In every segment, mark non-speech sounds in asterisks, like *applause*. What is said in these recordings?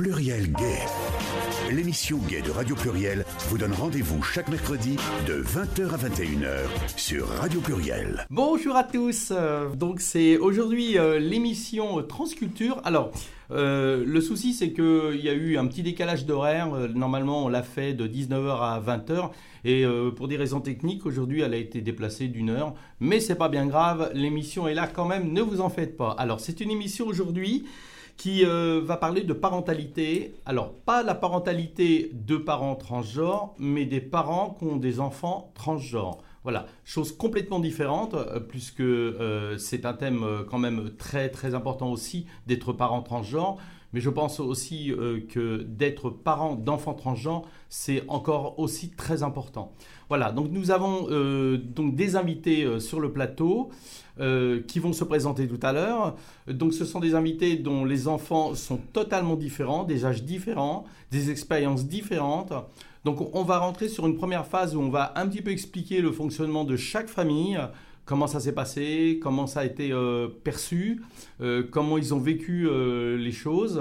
Pluriel Gay. L'émission Gay de Radio Pluriel vous donne rendez-vous chaque mercredi de 20h à 21h sur Radio Pluriel. Bonjour à tous. Euh, Donc c'est aujourd'hui euh, l'émission Transculture. Alors euh, le souci c'est qu'il y a eu un petit décalage d'horaire. Normalement on l'a fait de 19h à 20h et pour des raisons techniques aujourd'hui elle a été déplacée d'une heure. Mais c'est pas bien grave. L'émission est là quand même. Ne vous en faites pas. Alors c'est une émission aujourd'hui qui euh, va parler de parentalité. Alors, pas la parentalité de parents transgenres, mais des parents qui ont des enfants transgenres. Voilà, chose complètement différente, euh, puisque euh, c'est un thème quand même très très important aussi d'être parent transgenre. Mais je pense aussi que d'être parent d'enfants transgenres, c'est encore aussi très important. Voilà, donc nous avons euh, donc des invités euh, sur le plateau euh, qui vont se présenter tout à l'heure. Donc ce sont des invités dont les enfants sont totalement différents, des âges différents, des expériences différentes. Donc on va rentrer sur une première phase où on va un petit peu expliquer le fonctionnement de chaque famille, comment ça s'est passé, comment ça a été perçu, comment ils ont vécu les choses,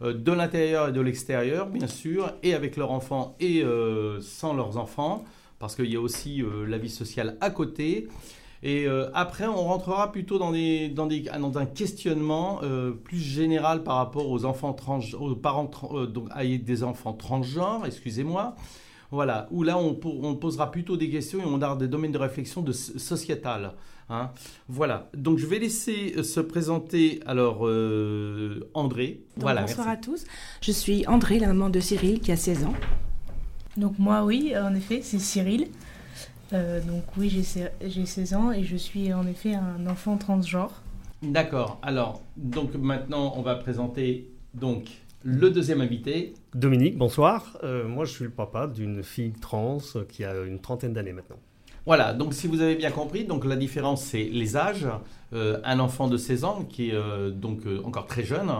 de l'intérieur et de l'extérieur bien sûr, et avec leurs enfants et sans leurs enfants, parce qu'il y a aussi euh, la vie sociale à côté. Et euh, après, on rentrera plutôt dans, des, dans, des, dans un questionnement euh, plus général par rapport aux enfants trans, aux parents donc avec des enfants transgenres, excusez-moi. Voilà, où là on, po- on posera plutôt des questions et on aura des domaines de réflexion de so- sociétales. hein. Voilà, donc je vais laisser se présenter alors euh, André. Donc, voilà, bonsoir merci. à tous. Je suis André, la maman de Cyril, qui a 16 ans. Donc moi oui, en effet, c'est Cyril. Euh, donc oui, j'ai se- j'ai 16 ans et je suis en effet un enfant transgenre. D'accord, alors donc maintenant on va présenter donc le deuxième invité. Dominique, bonsoir. Euh, moi, je suis le papa d'une fille trans euh, qui a une trentaine d'années maintenant. Voilà, donc si vous avez bien compris, donc la différence c'est les âges. Euh, un enfant de 16 ans qui est euh, donc euh, encore très jeune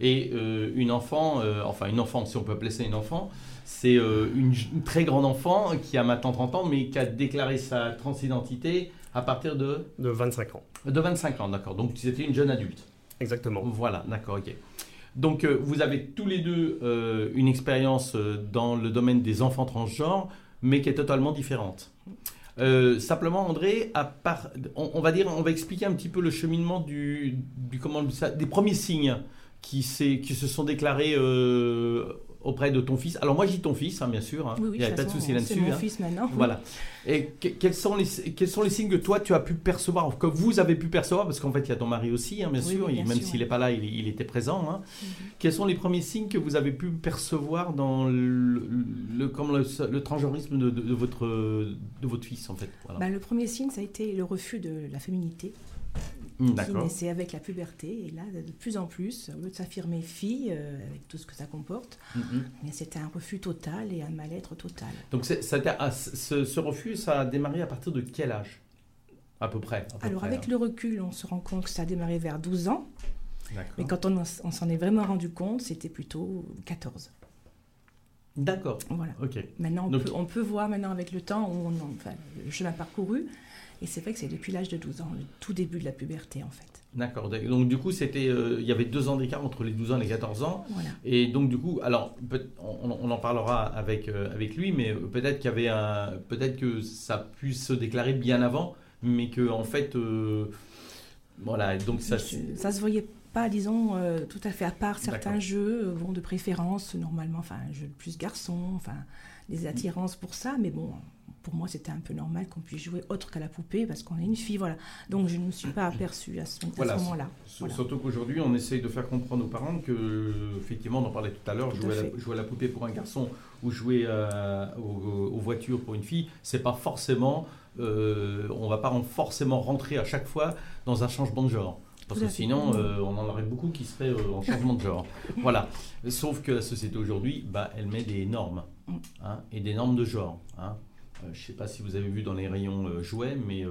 et euh, une enfant, euh, enfin une enfant si on peut appeler ça une enfant, c'est euh, une, une très grande enfant qui a maintenant 30 ans mais qui a déclaré sa transidentité à partir de, De 25 ans. de 25 ans, d'accord. Donc c'était une jeune adulte. Exactement. Voilà, d'accord, ok. Donc vous avez tous les deux une expérience dans le domaine des enfants transgenres, mais qui est totalement différente. Euh, simplement, André, à part, on, on va dire, on va expliquer un petit peu le cheminement du, comment des premiers signes qui, se sont déclarés euh, auprès de ton fils. Alors moi, je dis ton fils, hein, bien sûr. hein. Oui, oui, Il n'y a pas de souci façon, là-dessus. C'est mon hein. fils maintenant. Voilà. Et que- quels sont, les, quels sont les signes que toi tu as pu percevoir, que vous avez pu percevoir, parce qu'en fait il y a ton mari aussi, hein, bien Oui, sûr, il- même s'il n'est pas là, il, il était présent. hein. Mhm. Quels sont les premiers signes que vous avez pu percevoir dans le, le, comme le, le transgenrisme de, de- de votre, de votre fils, en fait? Voilà. Bah, le premier signe, ça a été le refus de la féminité, D'accord. naissait avec la puberté. Et là, de plus en plus, au lieu de s'affirmer fille, euh, avec tout ce que ça comporte, Mhm. mais c'était un refus total et un mal-être total. Donc c'est- ça ah, ce, ce refus, ça a démarré à partir de quel âge À peu près. à peu Alors, près, avec hein. le recul, on se rend compte que ça a démarré vers 12 ans, mais quand on s'en est vraiment rendu compte, c'était plutôt 14. D'accord. Voilà. Ok. Maintenant, on, Donc- peut, on peut voir maintenant avec le temps, où on, enfin, le chemin parcouru, et c'est vrai que c'est depuis l'âge de 12 ans, le tout début de la puberté en fait. D'accord. Donc du coup, c'était, euh, il y avait deux ans d'écart entre les 12 ans et les 14 ans. Voilà. Et donc du coup, alors on, on en parlera avec euh, avec lui, mais peut-être qu'il y avait un, peut-être que ça puisse se déclarer bien avant, mais que en fait, euh, voilà. Donc ça, Ça se voyait pas, disons, euh, tout à fait à part certains jeux, euh, bon, de préférence, normalement, enfin, un jeu plus garçon, enfin, des attirances pour ça, mais bon, pour moi, c'était un peu normal qu'on puisse jouer autre qu'à la poupée, parce qu'on est une fille, voilà. Donc, je ne me suis pas aperçue à ce, moment-là. Voilà. Surtout qu'aujourd'hui, on essaye de faire comprendre aux parents que, effectivement, on en parlait tout à l'heure, jouer, à la- fait. jouer à la poupée pour un garçon ou jouer euh, aux, aux voitures pour une fille, c'est pas forcément, euh, on va pas en- forcément rentrer à chaque fois dans un changement de genre. Parce que sinon, euh, on en aurait beaucoup qui seraient euh, en changement de genre. *laughs* Voilà. Sauf que la société aujourd'hui, bah, elle met des normes. Mhm. hein, et des normes de genre. hein. Euh, je ne sais pas si vous avez vu dans les rayons jouets, mais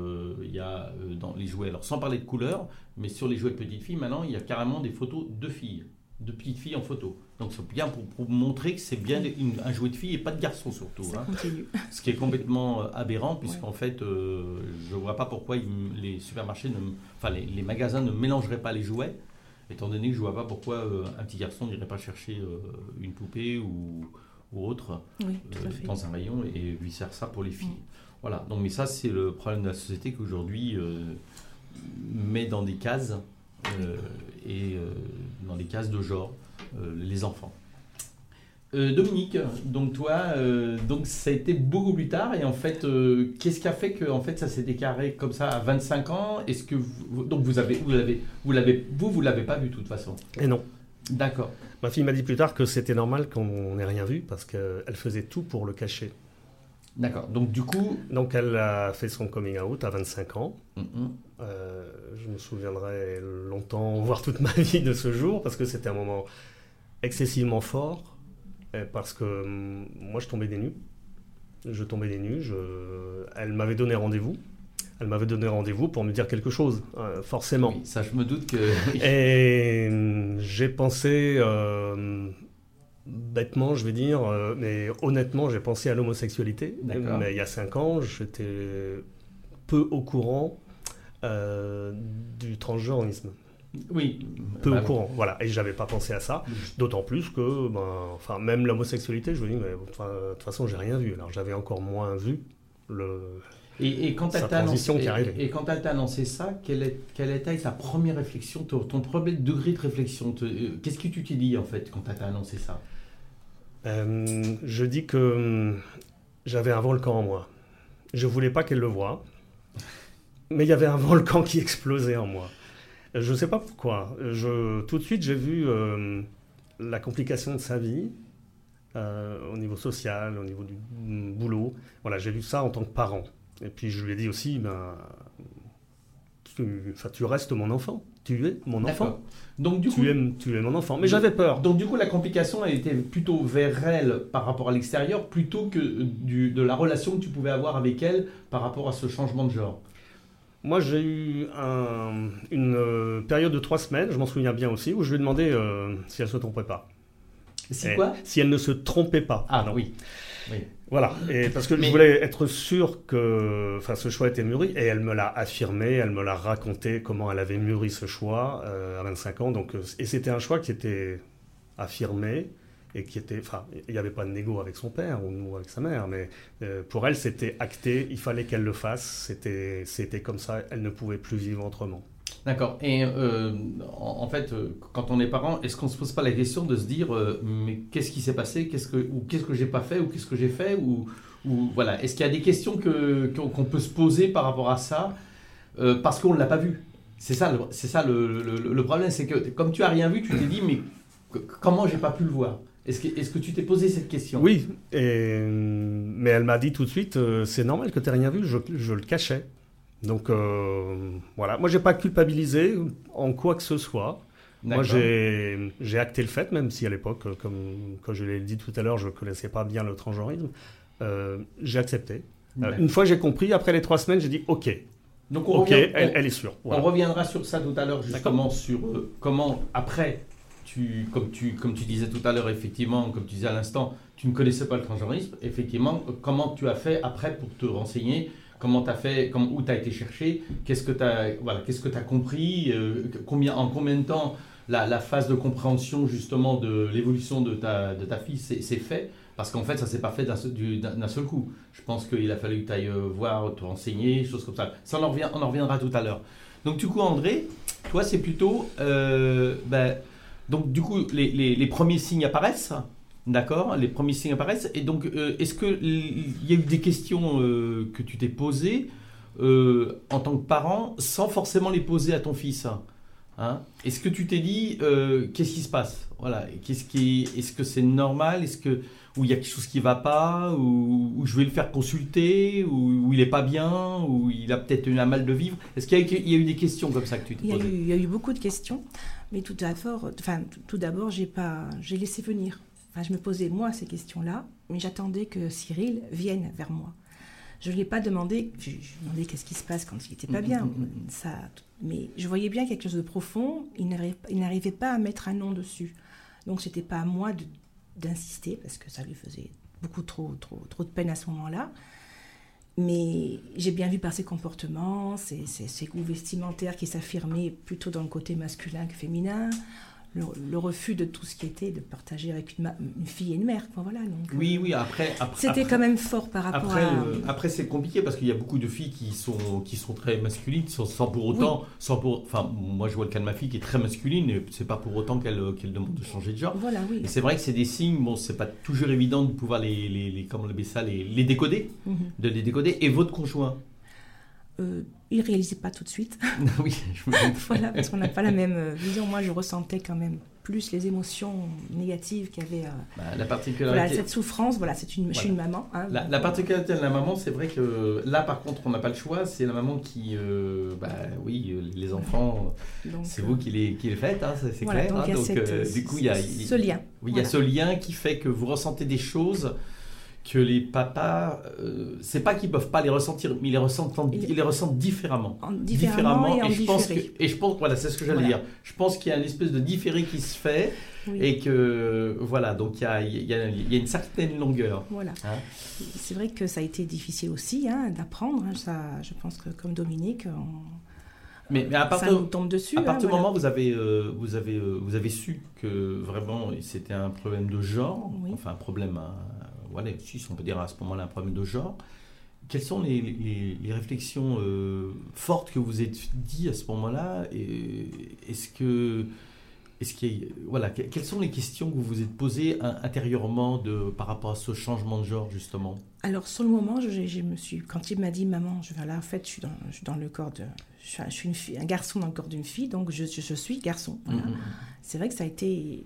il y a dans les jouets, alors sans parler de couleurs, mais sur les jouets de petites filles, maintenant, il y a carrément des photos de filles, de petites filles en photo. Donc c'est bien pour, pour montrer que c'est bien une- un jouet de fille et pas de garçon surtout. Ça hein. *laughs* Ce qui est complètement euh, aberrant, puisqu'en fait, euh, je ne vois pas pourquoi ils- les supermarchés, ne, enfin les, les magasins ne mélangeraient pas les jouets étant donné que je vois pas pourquoi euh, un petit garçon n'irait pas chercher euh, une poupée ou, ou autre Oui, dans un rayon et vice versa pour les filles. Mm. Voilà, donc mais ça c'est le problème de la société qu'aujourd'hui met dans des cases et euh, dans des cases de genre euh, les enfants. Euh, Dominique, donc toi, euh, donc ça a été beaucoup plus tard et en fait, euh, qu'est-ce qui a fait que en fait ça s'est déclaré comme ça à 25 ans? Est-ce que vous, donc vous avez, vous l'avez, vous l'avez, vous vous l'avez pas vu de toute façon? Et non. D'accord. Ma fille m'a dit plus tard que c'était normal qu'on n'ait rien vu parce qu'elle faisait tout pour le cacher. D'accord. Donc du coup, Donc elle a fait son coming out à 25 ans. hum, Euh, je me souviendrai longtemps, *laughs* voire toute ma vie de ce jour, parce que c'était un moment excessivement fort, parce que hum, moi je tombais des nues. Je tombais des nues, je- elle m'avait donné rendez-vous. Elle m'avait donné rendez-vous pour me dire quelque chose, euh, forcément. oui, ça je me doute que. Et hum, *laughs* j'ai pensé, euh, bêtement, je vais dire, euh, mais honnêtement, j'ai pensé à l'homosexualité. Mais il y a cinq ans, j'étais peu au courant euh, du transgenreisme. oui. Peu bah, au courant, voilà. Et j'avais pas pensé à ça. D'autant plus que, ben, enfin, même l'homosexualité, je me dis, mais de toute façon, j'ai rien vu. Alors j'avais encore moins vu le. Et, et quand elle t'a annoncé, et, et quand elle t'a annoncé ça, quelle, est, quelle était ta première réflexion, ton, ton premier degré de réflexion euh, Qu'est-ce que tu t'es dit en fait quand elle t'a annoncé ça? Euh, je dis que hum, j'avais un volcan en moi. Je voulais pas qu'elle le voie, mais il y avait un *laughs* volcan qui explosait en moi. Je ne sais pas pourquoi. Tout de suite, j'ai vu euh, la complication de sa vie euh, au niveau social, au niveau du mm, boulot. Voilà, j'ai vu ça en tant que parent. Et puis je lui ai dit aussi, ben, tu restes mon enfant. Tu es mon enfant. Donc du coup, Tu es, tu es mon enfant. Mais j'avais peur. donc du coup, la complication, elle était plutôt vers elle par rapport à l'extérieur, plutôt que du, de la relation que tu pouvais avoir avec elle par rapport à ce changement de genre. Moi, j'ai eu un- une euh, période de trois semaines, je m'en souviens bien aussi, où je lui ai demandé euh, si elle se trompait pas. C'est Et quoi? Si elle ne se trompait pas. Ah pardon. oui. oui. Voilà. Et parce que Mais- je voulais être sûr que, enfin, ce choix était mûri, et elle me l'a affirmé, elle me l'a raconté comment elle avait mûri ce choix euh, à 25 ans. Donc, euh, et c'était un choix qui était affirmé et qui était, enfin, il n'y avait pas de négo avec son père ou, avec sa mère, mais euh, pour elle, c'était acté. Il fallait qu'elle le fasse. C'était, c'était comme ça. Elle ne pouvait plus vivre autrement. D'accord. Et euh, en, fait, euh, quand on est parent, est-ce qu'on se pose pas la question de se dire, euh, mais qu'est-ce qui s'est passé, ou qu'est-ce que j'ai pas fait? Ou qu'est-ce que j'ai fait? Ou, voilà. Est-ce qu'il y a des questions que qu'on peut se poser par rapport à ça? Parce qu'on ne l'a pas vu. C'est ça, c'est ça le, le- problème, c'est que comme tu as rien vu, tu t'es dit, mais comment j'ai pas pu le voir? Est-ce que est-ce que tu t'es posé cette question? Oui, mais elle m'a dit tout de suite, c'est normal que tu n'aies rien vu, je, je le cachais. Donc euh, voilà, moi j'ai pas culpabilisé en quoi que ce soit. Moi j'ai acté le fait, même si à l'époque, euh, comme, comme je l'ai dit tout à l'heure, je ne connaissais pas bien le transgenrisme. Euh, j'ai accepté. Euh, une fois j'ai compris, après les trois semaines, j'ai dit ok, Donc on ok, revient- elle, on- elle est sûre. On reviendra sur ça tout à l'heure, justement, sur euh, comment, après, tu, comme, tu, comme tu disais tout à l'heure, effectivement, comme tu disais à l'instant, tu ne connaissais pas le transgenrisme. Effectivement, comment tu as fait après pour te renseigner Comment tu as fait comme, Où tu as été cherché? Qu'est-ce que tu as, voilà, que compris? Euh, combien, En combien de temps la, phase de compréhension, justement, de l'évolution de ta, fille s'est s'est fait? Parce qu'en fait, ça s'est pas fait d'un seul, coup. Je pense qu'il a fallu que tu ailles euh, voir, te renseigner, choses comme ça. Ça, on en, revient, on en reviendra tout à l'heure. Donc, du coup, André, toi, c'est plutôt. euh, ben, donc, du coup, les premiers signes apparaissent. D'accord Les premiers signes apparaissent. Et donc, euh, est-ce qu'il y a eu des questions euh, que tu t'es posées euh, en tant que parent sans forcément les poser à ton fils Hein? Est-ce que tu t'es dit, qu'est-ce qui se passe? Voilà. Qu'est-ce qui, est-ce que c'est normal? Est-ce que ou il y a quelque chose qui va pas? Ou, ou je vais le faire consulter? Ou, ou il est pas bien? Ou il a peut-être eu un mal de vivre? Est-ce qu'il y, a eu- il y a eu des questions comme ça que tu t'es posées? il y a eu beaucoup de questions, mais tout d'abord, enfin, tout- tout d'abord, j'ai pas, j'ai laissé venir. Enfin, je me posais moi ces questions-là, mais j'attendais que Cyril vienne vers moi. Je ne lui ai pas demandé, je, lui ai demandé qu'est-ce qui se passe quand il n'était pas Mhm, bien. mhm, mhm. Ça, mais je voyais bien quelque chose de profond. Il n'arrivait pas à mettre un nom dessus. Donc c'était pas à moi d'insister parce que ça lui faisait beaucoup trop, trop, trop de peine à ce moment-là. Mais j'ai bien vu par ses comportements, ses, ses, ses goûts vestimentaires qui s'affirmaient plutôt dans le côté masculin que féminin, le, le refus de tout ce qui était de partager avec une, ma- une fille et une mère. quoi, voilà, donc, Oui, euh, oui, après. après C'était quand même fort par rapport Après, à. le- après c'est compliqué parce qu'il y a beaucoup de filles qui sont, qui sont très masculines sans, sans pour autant. Sans pour, enfin, moi je vois le cas de ma fille qui est très masculine et c'est pas pour autant qu'elle qu'elle demande de changer de genre. Voilà, oui. Et c'est vrai que c'est des signes, bon, c'est pas toujours évident de pouvoir les, les, les comment on ça, les, les décoder, Mhm. de les décoder. Et votre conjoint? Euh, il réalisait pas tout de suite. *laughs* Oui, je me *laughs* voilà, parce qu'on n'a pas la même euh, vision. Moi, je ressentais quand même plus les émotions négatives qu'il y avait. euh, Bah, la voilà, particularité. cette souffrance. Voilà, c'est une, je suis une maman. hein, La, donc, la particularité de la maman, c'est vrai que là, par contre, on n'a pas le choix. C'est la maman qui, euh, bah oui, les enfants, *laughs* c'est vous qui les, qui les faites, hein, c'est voilà, clair. donc hein. donc, cette, du coup, il y a, ce lien. Oui, il y a ce lien qui fait que vous ressentez des choses que les papas, euh, c'est pas qu'ils peuvent pas les ressentir, mais ils les ressentent, en- Ils- les ressentent différemment. En différemment, et en je pense que, et je pense, voilà, c'est ce que j'allais Voilà. dire. Je pense qu'il y a une espèce de différé qui se fait Oui, et que, voilà, donc il y a, y a- y a une certaine longueur. Voilà. Hein. C'est vrai que ça a été difficile aussi hein, d'apprendre. hein, ça, je pense que comme Dominique, on- Mais, mais à ça partir, nous tombe dessus. à hein, partir du voilà. moment où vous avez, euh, vous, avez, euh, vous avez su que vraiment c'était un problème de genre, Oui. enfin un problème, hein, voilà, si on peut dire à ce moment-là un problème de genre, quelles sont les, les- les réflexions euh, fortes que vous êtes dit à ce moment-là Est-ce que, est-ce a- voilà, que- quelles sont les questions que vous vous êtes posées in- intérieurement de, par rapport à ce changement de genre justement? Alors, sur le moment, je, je me suis, quand il m'a dit, maman, je vais là, en fait, je suis dans, je suis dans le corps de. Je suis, une fille- un garçon dans le corps d'une fille, donc je, je- suis garçon. Voilà. Mhm. C'est vrai que ça a été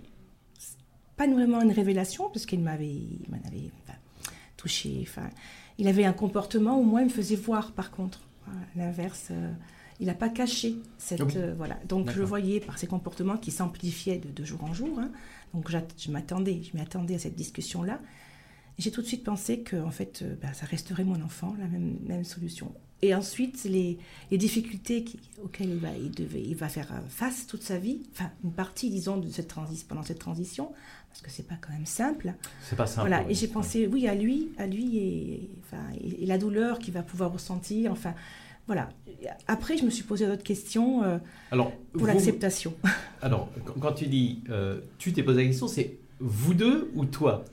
pas vraiment une révélation, parce qu'il m'avait, il m'en avait enfin, il avait un comportement où moi, il me faisait voir, par contre. L'inverse, euh, il n'a pas caché cette. Ah oui. euh, voilà. Donc, je voyais par ses comportements qui s'amplifiaient de, de jour en jour. hein. Donc, je m'attendais, je m'attendais à cette discussion-là. J'ai tout de suite pensé que en fait, euh, ben, ça resterait mon enfant, la même, même solution. Et ensuite, les, les difficultés qui- auxquelles il va, il, devait, il va faire face toute sa vie, enfin une partie, disons, de cette transi- pendant cette transition, parce que c'est pas quand même simple. C'est pas simple. voilà. oui. Et j'ai pensé, oui, à lui, à lui et, enfin, et, et la douleur qu'il va pouvoir ressentir. Enfin, voilà. Après, je me suis posé d'autres questions euh, Alors, pour vous- l'acceptation. Alors, quand- quand tu dis euh, tu t'es posé la question, c'est vous deux ou toi?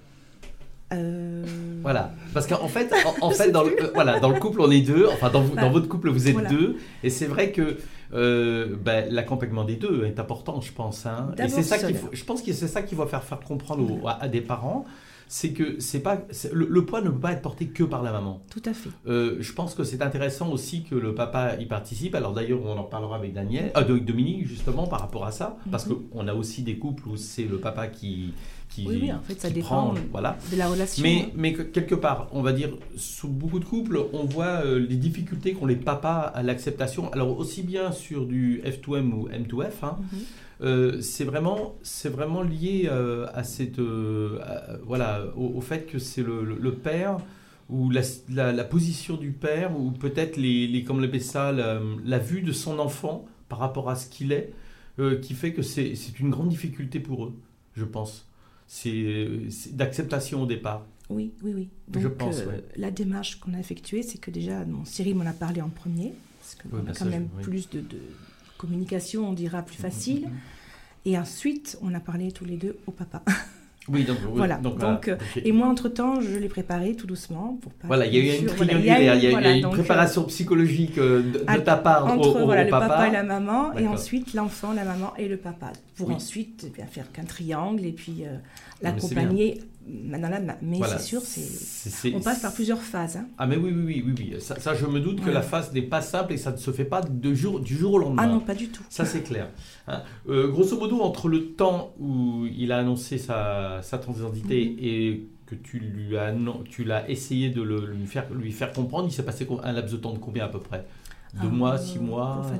Euh, Voilà. Parce qu'en fait, en, en *laughs* fait dans, le, euh, voilà, dans le couple, on est deux. Enfin, dans, votre couple, vous êtes Voilà. deux. Et c'est vrai que euh, ben, l'accompagnement des deux est important, je pense. hein. Et c'est ça qu'il faut. Je pense que c'est ça qu'il faut faire faire comprendre aux- à, à des parents. C'est que c'est pas le, le poids ne peut pas être porté que par la maman. Tout à fait. Euh, je pense que c'est intéressant aussi que le papa y participe. Alors d'ailleurs, on en parlera avec Daniel, euh, avec Dominique justement par rapport à ça, parce Mhm. qu'on a aussi des couples où c'est le papa qui qui, Oui, oui, en fait, ça dépend prend, voilà. de la relation. Mais, mais que- quelque part, on va dire, sous beaucoup de couples, on voit euh, les difficultés qu'ont les papas à l'acceptation. Alors aussi bien sur du F2M ou M2F, hein, Mhm. Euh, c'est vraiment, c'est vraiment lié euh, à cette, euh, à- voilà, au, au fait que c'est le, le- le père ou la, la- la position du père ou peut-être les, les comme appelle ça, la, la vue de son enfant par rapport à ce qu'il est, qui fait que c'est une grande difficulté pour eux, je pense. C'est d'acceptation au départ. Oui, oui, oui. Donc, Je pense, ouais. la démarche qu'on a effectuée, c'est que déjà, bon, Cyril m'en a parlé en premier, parce Oui, qu'on bien a quand sûr, même oui. plus de, de communication, on dira, plus facile. Mhm. Et ensuite, on a parlé tous les deux au papa. *laughs* Oui, donc Voilà, Donc, euh. Et moi, entre-temps, je l'ai préparé tout doucement. Pour pas, Voilà, il y a eu une voilà, il y a, voilà, une donc, euh, préparation psychologique euh, de, de à- ta part au- entre au, voilà, au le papa. et la maman, et ensuite l'enfant, la maman et le papa, pour Oui. ensuite eh bien, faire qu'un triangle et puis euh, c'est l'accompagner. Maintenant, là, mais Voilà, c'est sûr, c'est on passe par plusieurs phases. hein. Ah mais oui, oui, oui, oui, oui. Ça, ça, je me doute que la phase n'est pas simple et ça ne se fait pas de jour, du jour au lendemain. Ah non, pas du tout. Ça c'est clair. Hein. Euh, grosso modo, entre le temps où il a annoncé sa, sa transidentité Mhm. et que tu lui as, tu l'as essayé de le- lui, faire, lui faire comprendre, il s'est passé un laps de temps de combien à peu près? Deux Ah, mois, euh, six mois enfin,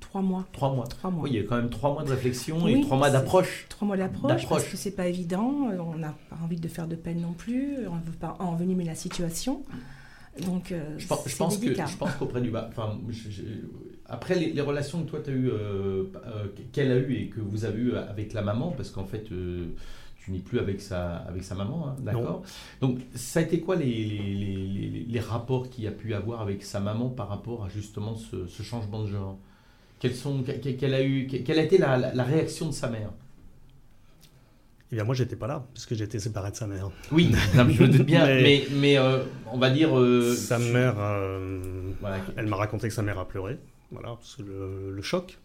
Trois mois. Trois mois. Trois mois. Oui, il y a quand même trois mois de réflexion et trois mois d'approche. Trois mois d'approche, parce que c'est pas évident. euh, On n'a pas envie de faire de peine non plus. On ne veut pas envenimer la situation. Donc, euh, Je pense, je pense que je pense qu'auprès du enfin je- je- après les, les relations que toi tu as eu euh, euh, qu'elle a eu et que vous avez eu avec la maman parce qu'en fait euh, tu n'es plus avec sa, avec sa maman, hein, d'accord? Donc, ça a été quoi les, les, les, rapports qu'il a pu avoir avec sa maman par rapport à justement ce, ce changement de genre? Quelle, sont, quelle, a eu, quelle a été la, la, réaction de sa mère? Eh bien, moi, j'étais pas là, parce que j'étais séparé de sa mère. Oui, je me doute bien, *laughs* mais, mais, euh, on va dire... Euh, sa mère, elle m'a raconté que sa mère a pleuré, voilà, c'est le, le, choc.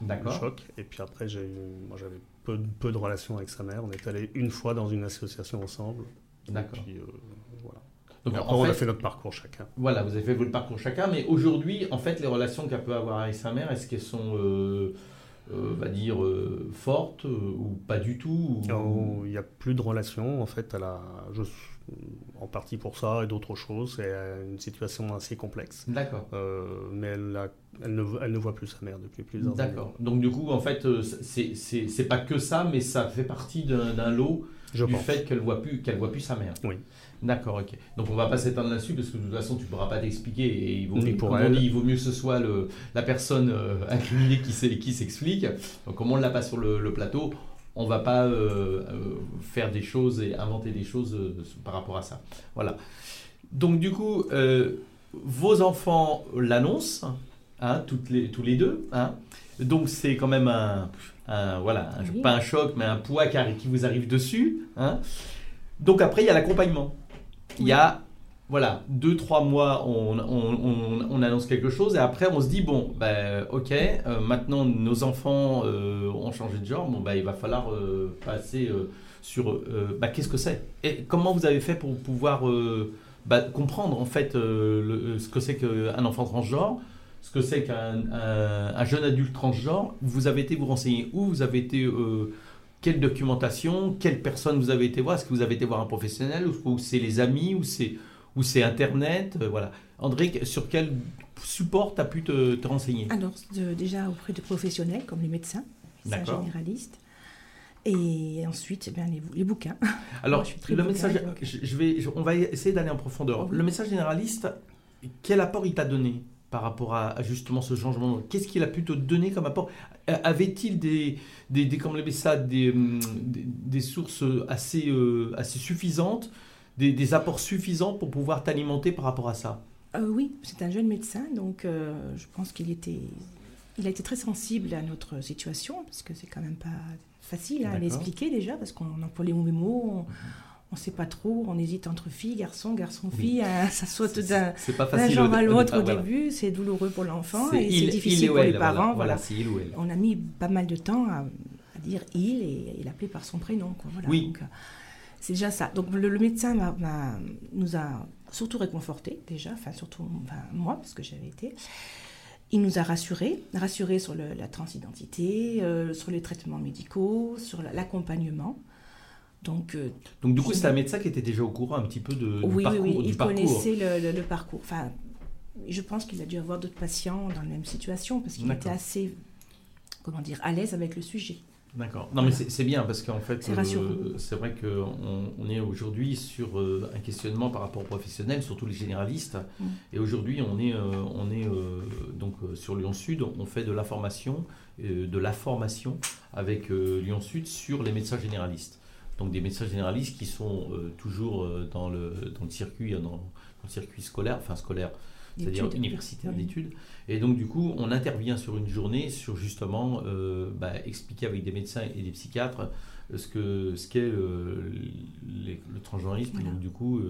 D'accord. choc, et puis après, moi, j'avais peu, peu, de relations avec sa mère. On est allé une fois dans une association ensemble. D'accord. Euh, voilà. Donc après, on a fait notre parcours chacun. Voilà, vous avez fait votre parcours chacun, mais aujourd'hui, en fait, les relations qu'elle peut avoir avec sa mère, est-ce qu'elles sont, euh, euh va dire, fortes ou pas du tout Il n'y a plus de relations. En fait, elle a, je, en partie pour ça et d'autres choses. C'est une situation assez complexe. D'accord. Euh, mais elle, elle, ne, elle, ne, voit plus sa mère depuis plusieurs années. D'accord. Donc du coup, en fait, euh, c'est pas que ça, mais ça fait partie d'un lot Je du pense. fait qu'elle voit plus qu'elle voit plus sa mère. Oui. D'accord, ok. Donc on va pas s'étendre là-dessus parce que de toute façon tu pourras pas t'expliquer et il vaut, mieux, pour elle. il vaut mieux que ce soit le, la personne euh, *laughs* incriminée qui s'explique. Donc comme on ne l'a pas sur le, le plateau, on va pas euh, euh, faire des choses et inventer des choses euh, par rapport à ça. Voilà. Donc du coup, vos enfants l'annoncent, hein, toutes les, tous les deux. Hein. Donc c'est quand même un, voilà, pas un choc, mais un poids qui, vous arrive dessus. Hein. Donc après, il y a l'accompagnement. Il y a voilà, deux, trois mois, on, annonce quelque chose et après on se dit, bon, ben, ok, euh, maintenant nos enfants euh, ont changé de genre, bon, ben, il va falloir euh, passer sur, bah, qu'est-ce que c'est? Et comment vous avez fait pour pouvoir bah, comprendre en fait ce que c'est qu'un enfant transgenre ce que c'est qu'un jeune adulte transgenre, vous avez été vous renseigner où, vous avez été quelle documentation, quelle personne vous avez été voir, est-ce que vous avez été voir un professionnel? Ou c'est les amis? Ou c'est ou c'est Internet euh, Voilà. André, sur quel support tu as pu te, renseigner? Alors, déjà auprès de professionnels comme les médecins, les généralistes. Et ensuite, eh bien, les, bouquins. *laughs* Alors, le message, je, vais, on va essayer d'aller en profondeur. Le message généraliste, quel apport il t'a donné par rapport à, justement ce changement? Qu'est-ce qu'il a pu te donner comme apport? Avait-il des, des, des, comme ça, des, hum, des, sources assez, euh, assez suffisantes des, apports suffisants pour pouvoir t'alimenter par rapport à ça euh, Oui, c'est un jeune médecin, donc euh, je pense qu'il était, il a été très sensible à notre situation, parce que c'est quand même pas facile à l'expliquer déjà, parce qu'on emploie les mots, on ne sait pas trop, on hésite entre filles, garçons, garçons, filles, hein, ça saute d'un genre à l'autre au, début, c'est douloureux pour l'enfant et c'est difficile pour les parents. Voilà, On a mis pas mal de temps à, dire il et, il l'appelait par son prénom. Voilà, oui. Euh, c'est déjà ça. Donc le, médecin nous a surtout réconfortés déjà, enfin surtout moi parce que j'avais été. Il nous a rassurés, rassurés sur la transidentité, euh, sur les traitements médicaux, sur l'accompagnement. Donc, euh, Donc du coup, c'est un médecin qui était déjà au courant un petit peu de, oui, du parcours. Oui, oui, il connaissait le, parcours. Enfin, je pense qu'il a dû avoir d'autres patients dans la même situation parce qu'il était assez, comment dire, à l'aise avec le sujet. D'accord. Non, mais c'est bien parce qu'en fait, c'est euh, vrai qu'on on est aujourd'hui sur euh, un questionnement par rapport aux professionnels, surtout les généralistes. Mm. Et aujourd'hui, on est, euh, on est donc sur Lyon Sud, on fait de la formation, de la formation avec Lyon Sud sur les médecins généralistes. Donc des médecins généralistes qui sont toujours dans le, dans le circuit, dans, dans, le circuit scolaire, enfin scolaire, c'est-à-dire universitaire d'études. Et donc, du coup, on intervient sur une journée sur justement euh, bah, expliquer avec des médecins et des psychiatres euh, ce qu'est ce qu'est euh, le transgenrisme, donc du coup,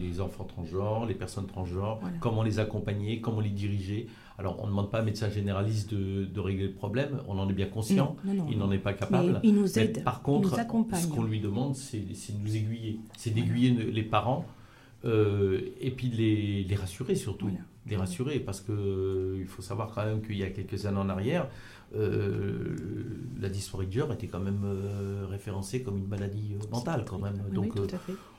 les enfants transgenres, les personnes transgenres, comment les accompagner, comment les diriger. Alors, on ne demande pas à un médecin généraliste de, de, régler le problème, on en est bien conscient, il n'en est pas capable. il nous aide, par contre, ce qu'on lui demande, c'est de nous aiguiller, c'est d'aiguiller les parents euh, et puis les, les rassurer surtout. Les rassurer parce qu'il euh, faut savoir quand même qu'il y a quelques années en arrière, euh, la dysphorie de genre était quand même référencée comme une maladie mentale quand même. Donc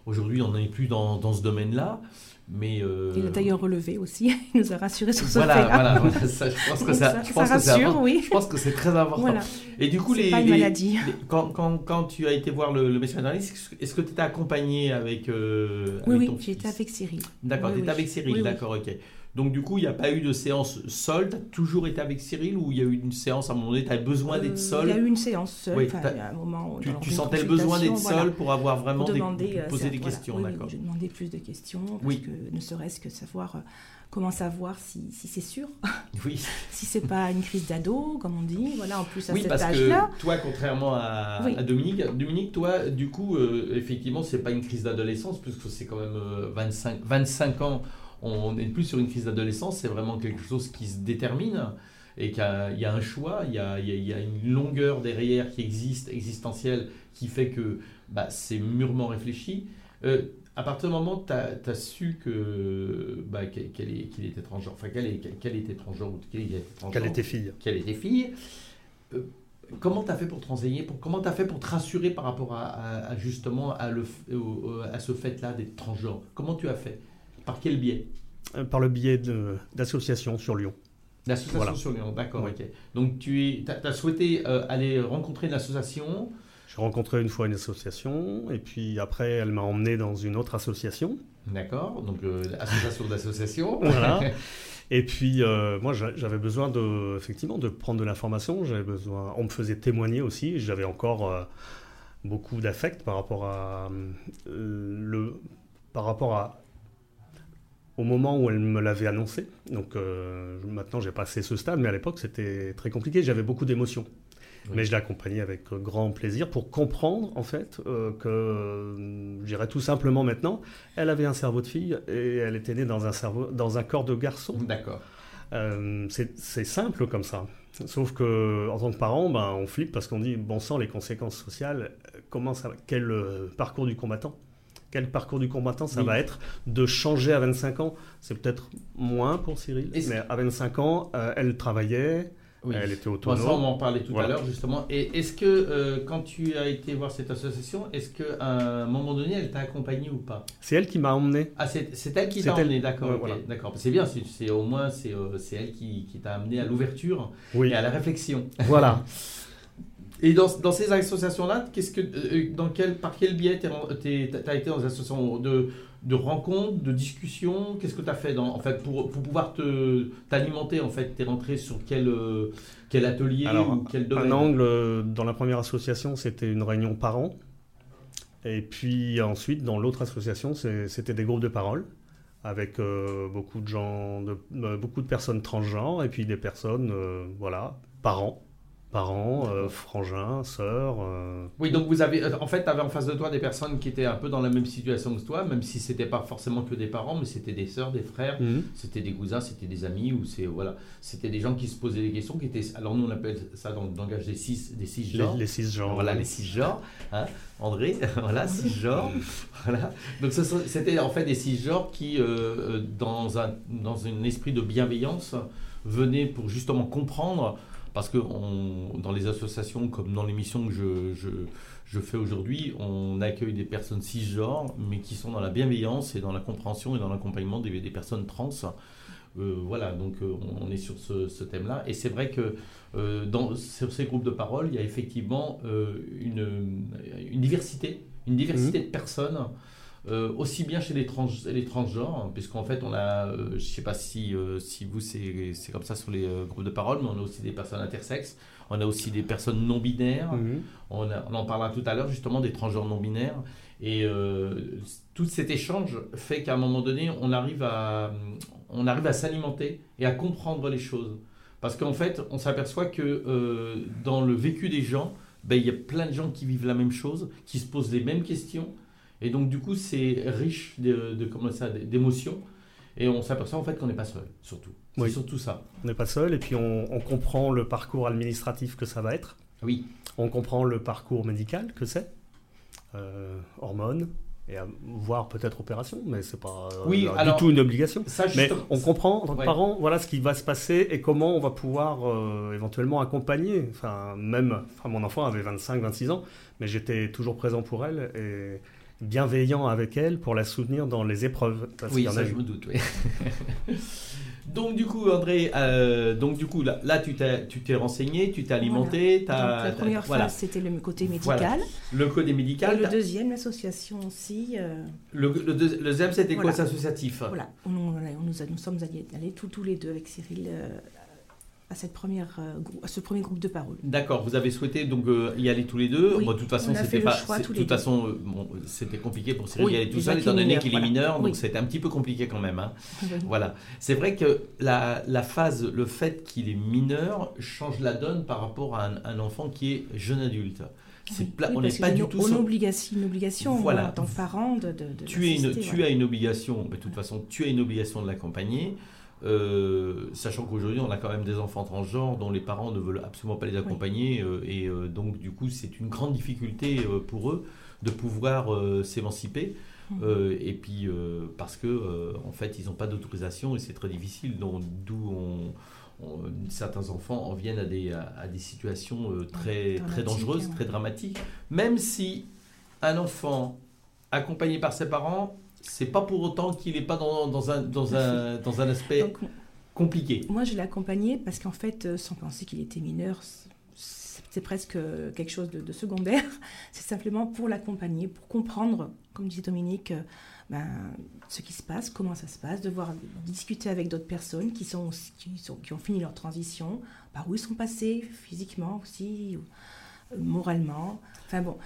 aujourd'hui on n'est plus dans, dans ce domaine-là. Mais euh... Il a d'ailleurs relevé aussi, *laughs* il nous a rassuré sur ce voilà, fait-là. *laughs* Voilà, ça, je pense que ça, pense que rassure, oui. Je pense que c'est très important. Voilà. Et du coup, les, pas une maladie. quand, quand, quand, tu as été voir le, le médecin généraliste, est-ce que tu étais accompagné avec, euh, Oui, oui, j'étais avec Cyril. D'accord, oui, tu étais avec Cyril, d'accord, ok. Donc du coup, il n'y a pas eu de séance seule, tu as toujours été avec Cyril ou il y a eu une séance à un moment donné Tu avais besoin Euh, d'être seul? Il y a eu une séance seule. Oui, enfin, t'as- il y a un moment Tu, tu sentais le besoin d'être voilà, pour avoir vraiment pour des, euh, poser des voilà, questions, oui, oui, d'accord. je demandais plus de questions parce Oui. que ne serait-ce que savoir euh, comment savoir si, si c'est sûr, *laughs* Oui, *laughs* si c'est pas une crise d'ado, comme on dit. Voilà, en plus à oui cet parce âge-là. que toi, contrairement à, Oui. à Dominique, Dominique, toi, du coup, euh, effectivement, c'est pas une crise d'adolescence, puisque c'est quand même euh, 25, 25 ans. On n'est plus sur une crise d'adolescence, c'est vraiment quelque chose qui se détermine et qu'il y a- il y a un choix, il y a, il y une longueur derrière qui existe, existentielle, qui fait que bah, c'est mûrement réfléchi. Euh, à partir du moment où tu as, su que bah, qu'elle qu'elle était transgenre, enfin qu'elle qu'elle était transgenre ou qu'il était transgenre, Qu'elle était fille. qu'elle était fille, euh, comment tu as fait pour te renseigner pour, Comment tu as fait pour te rassurer par rapport à, à- à justement à, le, à ce fait-là d'être transgenre? Comment tu as fait? Par quel biais Euh, Par le biais d'associations sur Lyon. L'association Voilà. sur Lyon, d'accord, Oui. ok. Donc tu as, souhaité euh, aller rencontrer une association? J'ai rencontré une fois une association, et puis après, elle m'a emmené dans une autre association. D'accord, donc euh, association d'association. *laughs* Voilà. *laughs* Et puis, euh, moi, j'a- j'avais besoin de, effectivement, de prendre de l'information. J'avais besoin. On me faisait témoigner aussi. J'avais encore beaucoup d'affect par rapport à le, par rapport à au moment où elle me l'avait annoncé. Donc euh, maintenant, j'ai passé ce stade, mais à l'époque, c'était très compliqué. J'avais beaucoup d'émotions. Oui. Mais je l'ai accompagnée avec euh, grand plaisir pour comprendre, en fait, euh, que, je dirais tout simplement maintenant, elle avait un cerveau de fille et elle était née dans un, cerveau, dans un corps de garçon. D'accord. Euh, c'est simple comme ça. Sauf que en tant que parent, ben, on flippe parce qu'on dit bon sang les conséquences sociales. Comment ça, quel parcours du combattant? Quel parcours du combattant ça Oui. va être de changer à 25 ans C'est peut-être moins pour Cyril, mais à 25 ans, euh, elle travaillait, Oui. elle était autonome. on en parlait tout Voilà. à l'heure justement. Et est-ce que euh, quand tu as été voir cette association, est-ce qu'à un moment donné, elle t'a accompagné ou pas? C'est elle qui m'a emmené. Ah, c'est elle qui t'a emmené, d'accord. Ouais, ok, voilà. d'accord. C'est bien, c'est- au moins c'est euh, elle qui, qui t'a amené à l'ouverture Oui, et à la réflexion. voilà. *laughs* Et dans, dans ces associations-là, qu'est-ce que, euh, dans quel, par quel biais tu as été dans des associations de, de rencontres, de discussions? Qu'est-ce que tu as fait dans, en fait, pour, pour pouvoir te- t'alimenter en fait? Tu es rentré sur quel, euh, quel atelier Alors, ou quel domaine? Un angle euh, dans la première association, c'était une réunion par an. Et puis ensuite, dans l'autre association, c'était des groupes de parole avec euh, beaucoup de gens, de, euh, beaucoup de personnes transgenres et puis des personnes, euh, voilà, parents, parents, euh, frangins, sœurs. euh, Oui, donc vous avez, euh, en fait, tu avais en face de toi des personnes qui étaient un peu dans la même situation que toi, même si c'était pas forcément que des parents, mais c'était des sœurs, des frères, Mhm. c'était des cousins, c'était des amis, ou c'est voilà, c'était des gens qui se posaient des questions, qui étaient, alors nous on appelle ça dans le langage des six, des six genres. les six genres. Voilà les six genres, hein, André, *laughs* voilà six genres, *laughs* voilà. Donc c'était en fait des six genres qui, euh, dans un dans un esprit de bienveillance, venaient pour justement comprendre, parce que on- dans les associations comme dans l'émission que je, je, je fais aujourd'hui, on accueille des personnes cisgenres, mais qui sont dans la bienveillance et dans la compréhension et dans l'accompagnement des, des personnes trans. Euh, voilà, donc euh, on, est sur ce, ce thème-là. Et c'est vrai que euh, dans, sur ces groupes de parole, il y a effectivement une, une diversité, une diversité de personnes, euh, aussi bien chez les, trans, les transgenres, hein, puisqu'en fait, on a, euh, je ne sais pas si, euh, si vous, c'est c'est comme ça sur les euh, groupes de parole, mais on a aussi des personnes intersexes, on a aussi des personnes non-binaires, Mhm. on, a- on en parlera tout à l'heure justement des transgenres non binaires. Et tout cet échange fait qu'à un moment donné, on arrive à, on arrive à s'alimenter et à comprendre les choses. Parce qu'en fait, on s'aperçoit que dans le vécu des gens, ben, il y a plein de gens qui vivent la même chose, qui se posent les mêmes questions. Et donc, du coup, c'est riche de, de, comment ça, d'émotions. Et on s'aperçoit en fait qu'on n'est pas seul, surtout. C'est Oui. surtout ça. On n'est pas seul et puis on, on comprend le parcours administratif que ça va être. Oui. On comprend le parcours médical que c'est, euh, hormones, et à- voire peut-être opération, mais c'est pas euh, Oui, du alors, tout une obligation. Ça, Mais on comprend en tant que Ouais. parent, voilà ce qui va se passer et comment on va pouvoir euh, éventuellement accompagner. Enfin, même, enfin, mon enfant avait 25-26 ans, mais j'étais toujours présent pour elle et bienveillant avec elle pour la soutenir dans les épreuves. Parce Oui, y en ça a je eu. me doute. oui. *laughs* donc du coup, André, euh, donc du coup là, là, tu t'es, tu t'es renseigné, tu t'es alimenté, Donc, t'as, la t'as- première voilà, phase, c'était le côté Voilà. médical. le côté Et médical. le t'as- deuxième, l'association aussi. euh, Le, le, deux- le deuxième, c'était quoi, Voilà. c'est associatif. voilà, on, on- on nous, a- nous sommes allés, allés tous, tous les deux avec Cyril euh, à, cette première, euh, à ce premier groupe de parole. D'accord, vous avez souhaité donc euh, y aller tous les deux. Oui, Moi, de toute façon, on c'était pas. De toute deux. façon, euh, bon, c'était compliqué pour Cyril Oui, d'y aller tout seul, est étant donné qu'il est voilà. mineur, donc Oui. c'était un petit peu compliqué quand même. hein. *laughs* Voilà. C'est vrai que la, la phase, le fait qu'il est mineur, change la donne par rapport à un, un enfant qui est jeune adulte. Pla- oui, on n'est pas du une, tout. sur- obligation, une obligation Voilà. en tant que parent de, de, de tu, es une, l'assister, tu voilà. as une obligation, de toute façon, tu as une obligation de l'accompagner. Euh, sachant qu'aujourd'hui, on a quand même des enfants transgenres dont les parents ne veulent absolument pas les accompagner, euh, et euh, donc du coup, c'est une grande difficulté pour eux de pouvoir euh, s'émanciper. Euh, et puis euh, parce que en fait, ils n'ont pas d'autorisation et c'est très difficile. Donc d'où certains enfants en viennent à des, à, à des situations très, très dangereuses, ouais. très dramatiques. Même si un enfant accompagné par ses parents, c'est pas pour autant qu'il n'est pas dans, dans un, dans, un, *laughs* dans un aspect Donc, compliqué. moi, je l'ai accompagné parce qu'en fait, euh, sans penser qu'il était mineur, c'est presque quelque chose de, de secondaire. *laughs* C'est simplement pour l'accompagner, pour comprendre, comme disait Dominique, euh, ben, ce qui se passe, comment ça se passe, de voir discuter avec d'autres personnes qui, sont, qui, sont, qui ont fini leur transition, par où ils sont passés, physiquement aussi, euh, moralement. Enfin bon,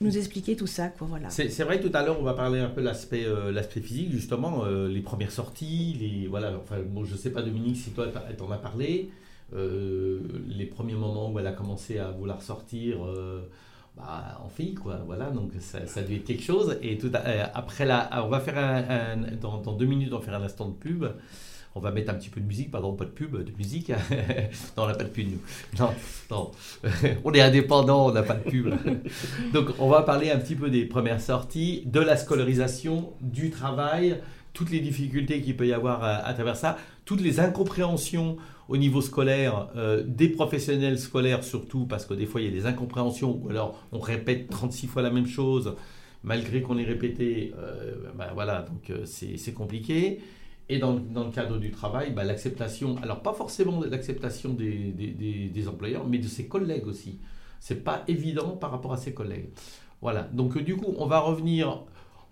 nous expliquer tout ça, quoi, voilà. C'est vrai tout à l'heure, on va parler un peu l'aspect euh, l'aspect physique, justement, euh, les premières sorties, les, voilà, enfin, bon, je sais pas, Dominique, si toi, t'en a parlé, euh, les premiers moments où elle a commencé à vouloir sortir bah, en fille, quoi, voilà, donc ça, ça dû être quelque chose. Et tout après, la, on va faire dans, deux minutes, on va un instant de pub. On va mettre un petit peu de musique, pardon, pas de pub, de musique. *laughs* non, on n'a pas de pub, nous. Non, non. *laughs* on est indépendant, on n'a pas de pub. *laughs* Donc, on va parler un petit peu des premières sorties, de la scolarisation, du travail, toutes les difficultés qu'il peut y avoir à, à travers ça, toutes les incompréhensions au niveau scolaire, euh, des professionnels scolaires surtout, parce que des fois il y a des incompréhensions, ou alors on répète 36 fois la même chose, malgré qu'on ait répété, euh, ben voilà, donc euh, c'est c'est compliqué. Et dans, dans le cadre du travail, ben, l'acceptation, alors pas forcément l'acceptation des, des, des- employeurs, mais de ses collègues aussi. C'est pas évident par rapport à ses collègues. Voilà, donc euh, du coup, on va revenir,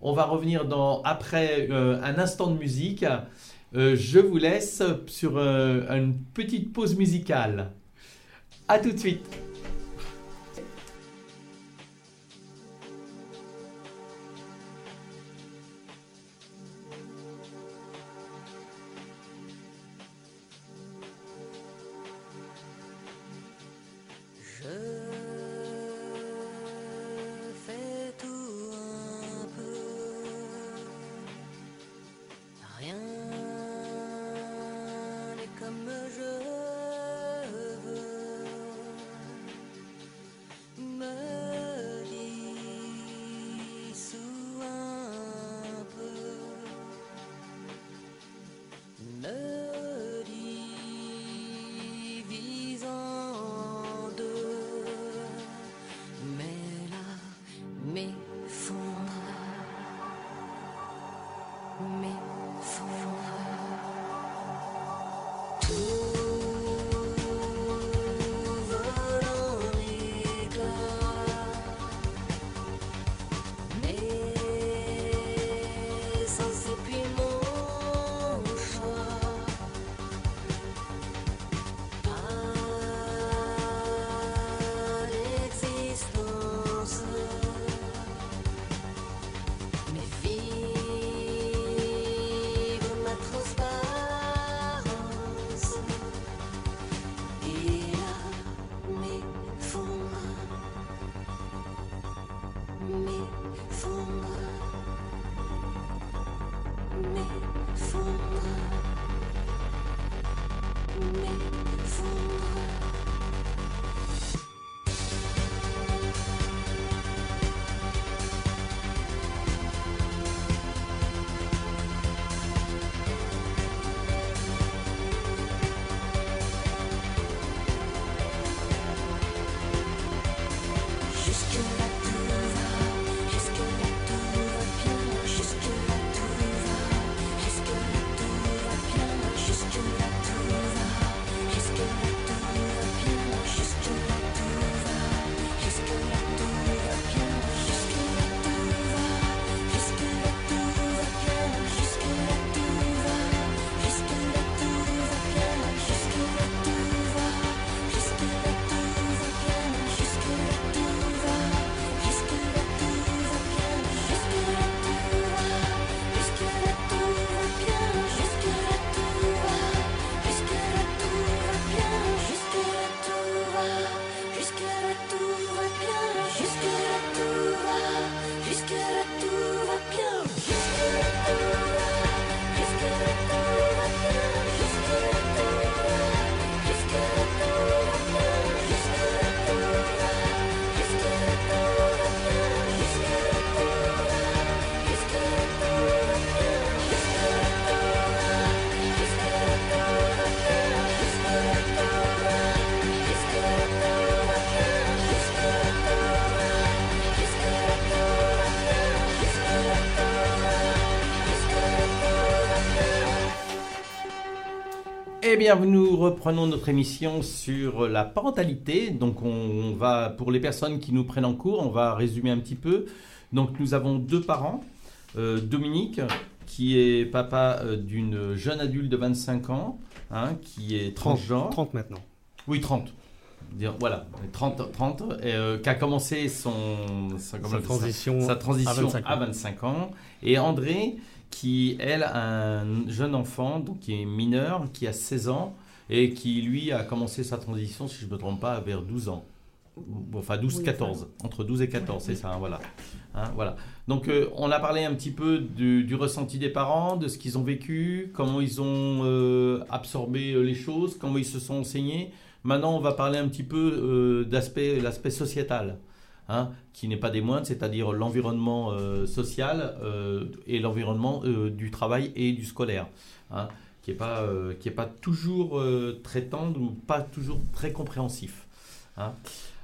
on va revenir dans, après euh, un instant de musique. Euh, je vous laisse sur une petite pause musicale. À tout de suite. for. Eh bien, nous reprenons notre émission sur la parentalité. Donc, on va, pour les personnes qui nous prennent en cours, on va résumer un petit peu. Donc, nous avons deux parents. Euh, Dominique, qui est papa euh, d'une jeune adulte de 25 ans, hein, qui est 30, transgenre. 30 maintenant. Oui, 30. Dire- Voilà, 30, 30 et, euh, qui a commencé son, Sa transition, sa transition à 25 ans. à 25 ans. Et André, qui, elle, a un jeune enfant, donc qui est mineur, qui a 16 ans, et qui, lui, a commencé sa transition, si je ne me trompe pas, vers 12 ans. Enfin, 12, Oui, 14. Entre 12 et 14, c'est ça, hein, voilà. Hein, voilà. Donc, euh, on a parlé un petit peu du, du ressenti des parents, de ce qu'ils ont vécu, comment ils ont euh, absorbé euh, les choses, comment ils se sont enseignés. Maintenant, on va parler un petit peu euh, d'aspect, l'aspect sociétal, hein, qui n'est pas des moindres, c'est-à-dire l'environnement euh, social euh, et l'environnement euh, du travail et du scolaire, hein, qui n'est pas, qui est pas toujours très tendre ou pas toujours très compréhensif. hein.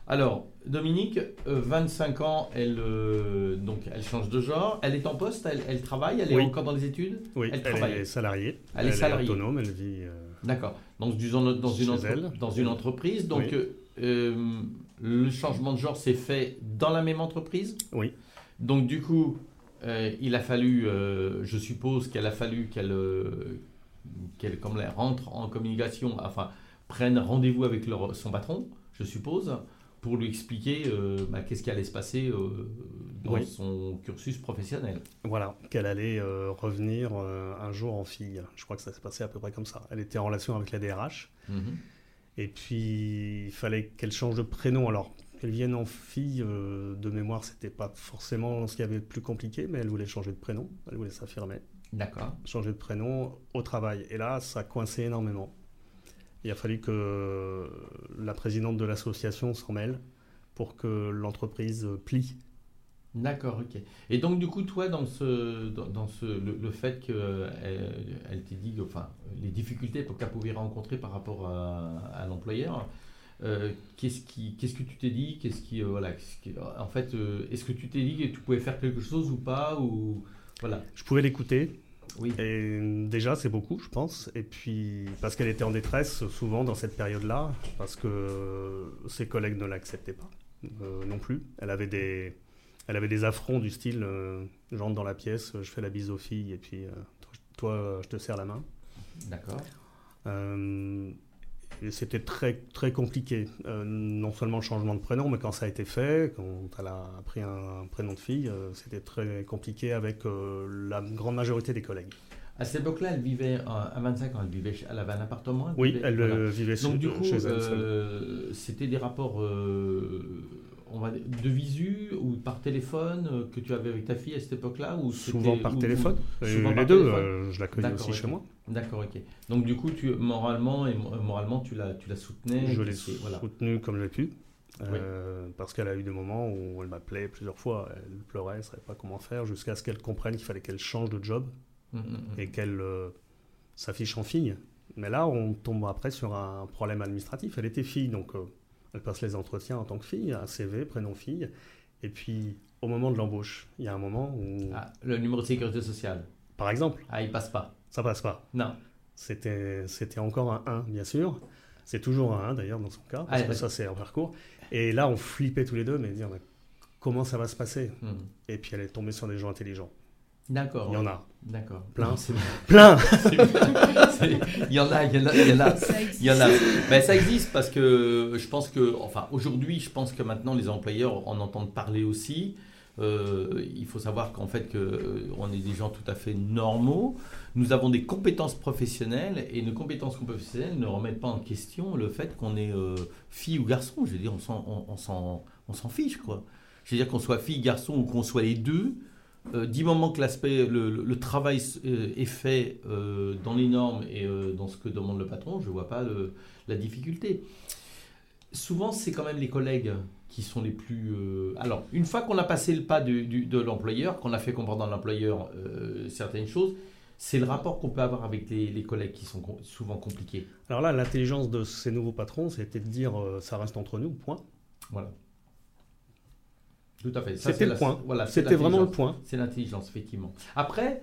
Alors, Dominique, euh, 25 ans, elle, euh, donc, elle change de genre, elle est en poste, elle, elle travaille, elle est Oui. encore dans les études? Oui, Elle elle, travaille. est salariée. Elle est salariée. autonome, elle vit. euh, D'accord. Donc dans, dans, une, entre- elle. dans une entreprise. Donc Oui. euh, le changement de genre s'est fait dans la même entreprise. Oui. Donc du coup, euh, il a fallu, euh, je suppose qu'elle a fallu qu'elle, euh, qu'elle comme elle rentre en communication, enfin prenne rendez-vous avec leur- son patron, je suppose, pour lui expliquer bah, qu'est-ce qui allait se passer dans Oui. son cursus professionnel. Voilà, qu'elle allait revenir un jour en fille. Je crois que ça s'est passé à peu près comme ça. Elle était en relation avec la DRH. Mhm. Et puis, il fallait qu'elle change de prénom. Alors, qu'elle vienne en fille, euh, de mémoire, c'était pas forcément ce qu'il y avait de plus compliqué, mais elle voulait changer de prénom. Elle voulait s'affirmer. D'accord. Changer de prénom au travail. Et là, ça coinçait énormément. Il a fallu que la présidente de l'association s'en mêle pour que l'entreprise plie. D'accord, ok. Et donc du coup, toi, dans ce, dans, dans ce, le, le fait qu'elle elle t'ait dit, enfin, les difficultés qu'elle pouvait rencontrer par rapport à, à l'employeur, euh, qu'est-ce qui, qu'est-ce que tu t'es dit, qu'est-ce qui, euh, voilà, qu'est-ce qui- en fait, euh, est-ce que tu t'es dit que tu pouvais faire quelque chose ou pas, ou voilà? Je pouvais l'écouter, Oui. Et déjà, c'est beaucoup, je pense. Et puis, parce qu'elle était en détresse souvent dans cette période-là, parce que ses collègues ne l'acceptaient pas euh, non plus. Elle avait des, elle avait des affronts du style euh, j'entre dans la pièce, je fais la bise aux filles, et puis euh, toi, je te serre la main. D'accord. Euh, c'était très, très compliqué. Euh, non seulement le changement de prénom, mais quand ça a été fait, quand elle a pris un prénom de fille, euh, c'était très compliqué avec euh, la grande majorité des collègues. À cette époque-là, elle vivait euh, à 25 ans, elle vivait, elle avait un appartement. Oui, vivait- elle voilà. euh, vivait chez, Donc du coup, chez elle seule. euh, c'était des rapports euh, on va dire, de visu ou par téléphone euh, que tu avais avec ta fille à cette époque-là ou Souvent par ou- téléphone. ou- Et souvent les par deux, téléphone. euh, je aussi chez moi. D'accord, ok. Donc du coup, tu moralement et mo- moralement, tu la, tu la soutenais. Je l'ai voilà. soutenue comme j'ai pu. euh, Parce qu'elle a eu des moments où elle m'appelait plusieurs fois, elle pleurait, elle ne savait pas comment faire, jusqu'à ce qu'elle comprenne qu'il fallait qu'elle change de job Mm, mm, mm. et qu'elle euh, s'affiche en fille. Mais là, on tombe après sur un problème administratif. Elle était fille, donc euh, elle passe les entretiens en tant que fille, un CV, prénom fille. Et puis, au moment de l'embauche, il y a un moment où, Ah, le numéro de sécurité sociale. par exemple, Ah, il passe pas. ça passe pas. Non. C'était, encore un 1, bien sûr. C'est toujours un 1 d'ailleurs dans son cas, parce Ah, que ça c'est en parcours. Et là, on flippait tous les deux, mais dire mais comment ça va se passer? Mm. Et puis elle est tombée sur des gens intelligents. D'accord. Il y en a. D'accord. Plein. C'est- *laughs* Plein Il y en a, il y en a, il y en a. Ça existe. Il y en a. Ben, ça existe parce que je pense que, enfin, aujourd'hui, je pense que maintenant les employeurs en entendent parler aussi. Euh, il faut savoir qu'en fait, que, euh, on est des gens tout à fait normaux. Nous avons des compétences professionnelles et nos compétences professionnelles ne remettent pas en question le fait qu'on est euh, fille ou garçon. Je veux dire, on s'en, on, on s'en, on s'en fiche, quoi. Je veux dire qu'on soit fille, garçon ou qu'on soit les deux. Euh, du moment que l'aspect, le, le- le travail euh, est fait euh, dans les normes et euh, dans ce que demande le patron, je ne vois pas le- la difficulté. Souvent, c'est quand même les collègues qui sont les plus. Alors, une fois qu'on a passé le pas du- du- de l'employeur, qu'on a fait comprendre à l'employeur certaines choses, c'est le rapport qu'on peut avoir avec les, les collègues qui sont souvent compliqués. Alors là, l'intelligence de ces nouveaux patrons, c'était de dire ça reste entre nous, point. Voilà. Tout à fait. C'était le la- point. Voilà, C'était vraiment le point. C'est l'intelligence, effectivement. Après,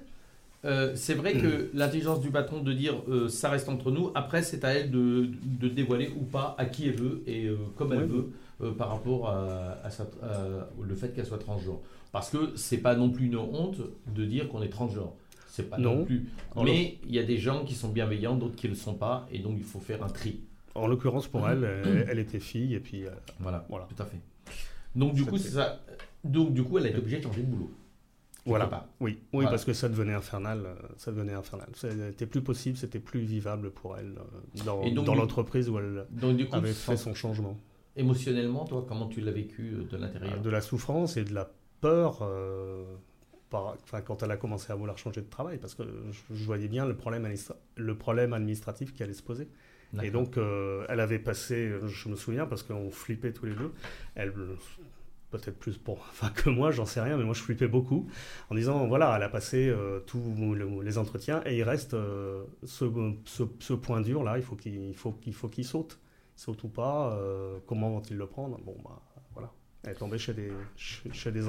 Euh, c'est vrai que *clears throat* l'intelligence du patron de dire euh, ça reste entre nous, après c'est à elle de, de dévoiler ou pas à qui elle veut et euh, comme elle veut par rapport à, à sa- à- le fait qu'elle soit transgenre. Parce que c'est pas non plus une honte de dire qu'on est transgenre. C'est pas non, Non. plus. En Mais il y a des gens qui sont bienveillants, d'autres qui ne le sont pas, et donc il faut faire un tri. En l'occurrence, pour *clears throat* elle, elle, elle était fille, et puis Voilà, Voilà. tout à fait. Donc du coup, C'était- c'est ça. Donc du coup, elle a été obligée de changer de boulot. voilà. Oui, oui Voilà. parce que ça devenait infernal. euh, Ça devenait infernal. C'était plus possible, c'était plus vivable pour elle euh, dans, l'entreprise où elle Donc du coup, avait fait son changement. émotionnellement, toi, comment tu l'as vécu euh, de l'intérieur? De la souffrance et de la peur euh, par- quand elle a commencé à vouloir changer de travail, parce que je, je voyais bien le problème, le problème administratif qui allait se poser. Et donc, euh, elle avait passé, je me souviens, parce qu'on flippait tous les deux, elle, peut-être plus pour, *laughs* enfin, que moi, j'en sais rien, mais moi je flippais beaucoup, en disant, voilà, elle a passé euh, tous le- les entretiens, et il reste euh, ce, ce- ce point dur là, il faut qu'il il faut, qu'il faut qu'il saute. Il saute ou pas, comment vont-ils le prendre? Bon, bah voilà. Elle est tombée chez des, chez, chez des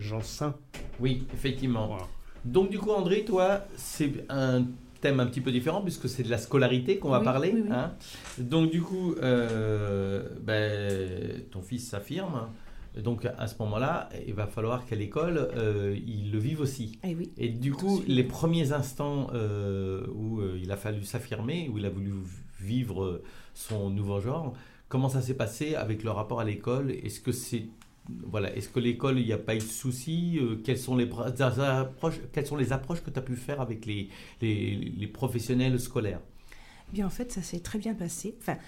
gens sains. Oui, effectivement. Voilà. Donc du coup, André, toi, c'est un thème un petit peu différent puisque c'est de la scolarité qu'on va Oui, parler. oui, oui. hein. Donc du coup, euh, ben, ton fils s'affirme. Donc à ce moment-là, il va falloir qu'à l'école, euh, il le vive aussi. Eh. Et du coup, les premiers instants euh, où il a fallu s'affirmer, où il a voulu vivre son nouveau genre, comment ça s'est passé avec le rapport à l'école? Est-ce que c'est voilà, est-ce que l'école, il n'y a pas eu de soucis Euh, quelles, sont les approches, quelles sont les approches que tu as pu faire avec les, les, les professionnels scolaires? Eh Bien, en fait, ça s'est très bien passé. Enfin,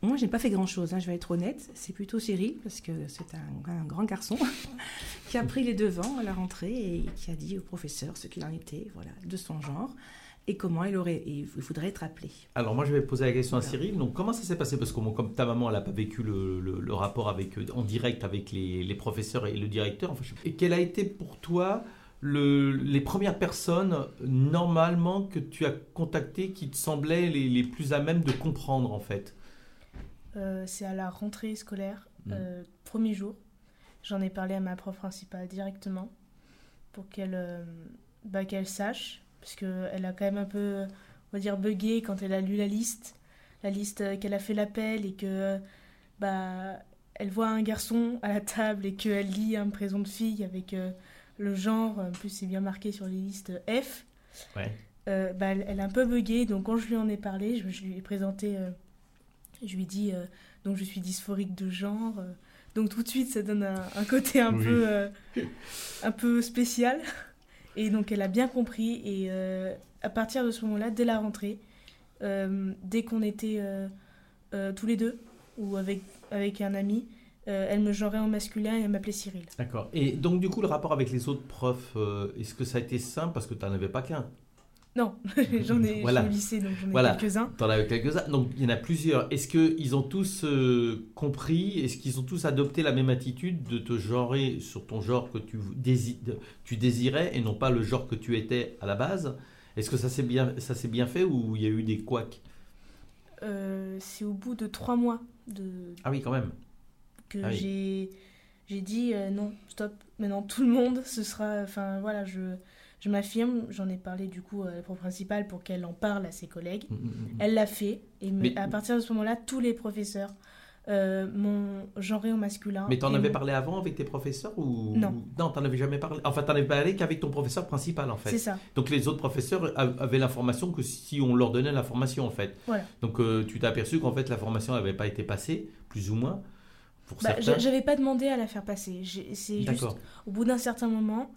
moi, j'ai pas fait grand-chose, hein, je vais être honnête. C'est plutôt Cyril, parce que c'est un, un grand garçon, *laughs* qui a pris les devants à la rentrée et qui a dit au professeur ce qu'il en était, voilà, de son genre, et comment il, aurait, il voudrait être appelé. Alors moi je vais poser la question à. Cyril. Donc comment ça s'est passé? Parce que comme ta maman elle n'a pas vécu le, le- le rapport avec, euh, en direct avec les, les professeurs et le directeur. Enfin, je et quelle a été pour toi le- les premières personnes normalement que tu as contactées qui te semblaient les, les plus à même de comprendre en fait? Euh, c'est à la rentrée scolaire, Mm. euh, premier jour. J'en ai parlé à ma prof principale directement pour qu'elle euh, bah, qu'elle sache, parce qu'elle a quand même un peu, on va dire, bugué quand elle a lu la liste, la liste euh, qu'elle a fait l'appel et que bah, elle voit un garçon *laughs* à la table et qu'elle lit un prénom de fille avec euh, le genre, en plus c'est bien marqué sur les listes F. Ouais. Euh, bah, elle, elle a un peu bugué, donc quand je lui en ai parlé, je, je lui ai présenté, euh, je lui ai dit, donc je suis dysphorique de genre, donc tout de suite ça donne un, un côté un, Oui. peu, un peu spécial, *laughs* et donc elle a bien compris, et euh, à partir de ce moment-là, dès la rentrée, euh, dès qu'on était euh, tous les deux, ou avec, avec un ami, elle me genrait en masculin et elle m'appelait Cyril. D'accord. Et donc du coup le rapport avec les autres profs, est-ce que ça a été simple parce que tu n'en avais pas qu'un? Non, *laughs* j'en ai, Voilà. au lycée, donc j'en ai Voilà. quelques-uns. T'en as quelques-uns. Donc il y en a plusieurs. Est-ce qu'ils ont tous euh, compris? Est-ce qu'ils ont tous adopté la même attitude de te genrer sur ton genre que tu, dési- de- tu désirais et non pas le genre que tu étais à la base? Est-ce que ça s'est bien, ça s'est bien fait ou il y a eu des couacs? Euh, c'est au bout de trois mois de, Ah oui, quand même. que Ah oui. j'ai dit euh, non stop maintenant tout le monde ce sera enfin voilà je je m'affirme j'en ai parlé du coup à la principale pour qu'elle en parle à ses collègues Mm, mm, mm. elle l'a fait et Mais- à partir de ce moment-là tous les professeurs euh, m'ont genré au masculin Mais t'en avais parlé avant avec tes professeurs ou Non. Non, t'en avais jamais parlé. Enfin, t'en avais parlé qu'avec ton professeur principal en fait. c'est ça Donc les autres professeurs avaient l'information que si on leur donnait l'information en fait. Voilà. Donc euh, tu t'es aperçu qu'en fait la formation n'avait pas été passée, plus ou moins, pour Bah, certains. j'avais pas demandé à la faire passer c'est juste au bout d'un certain moment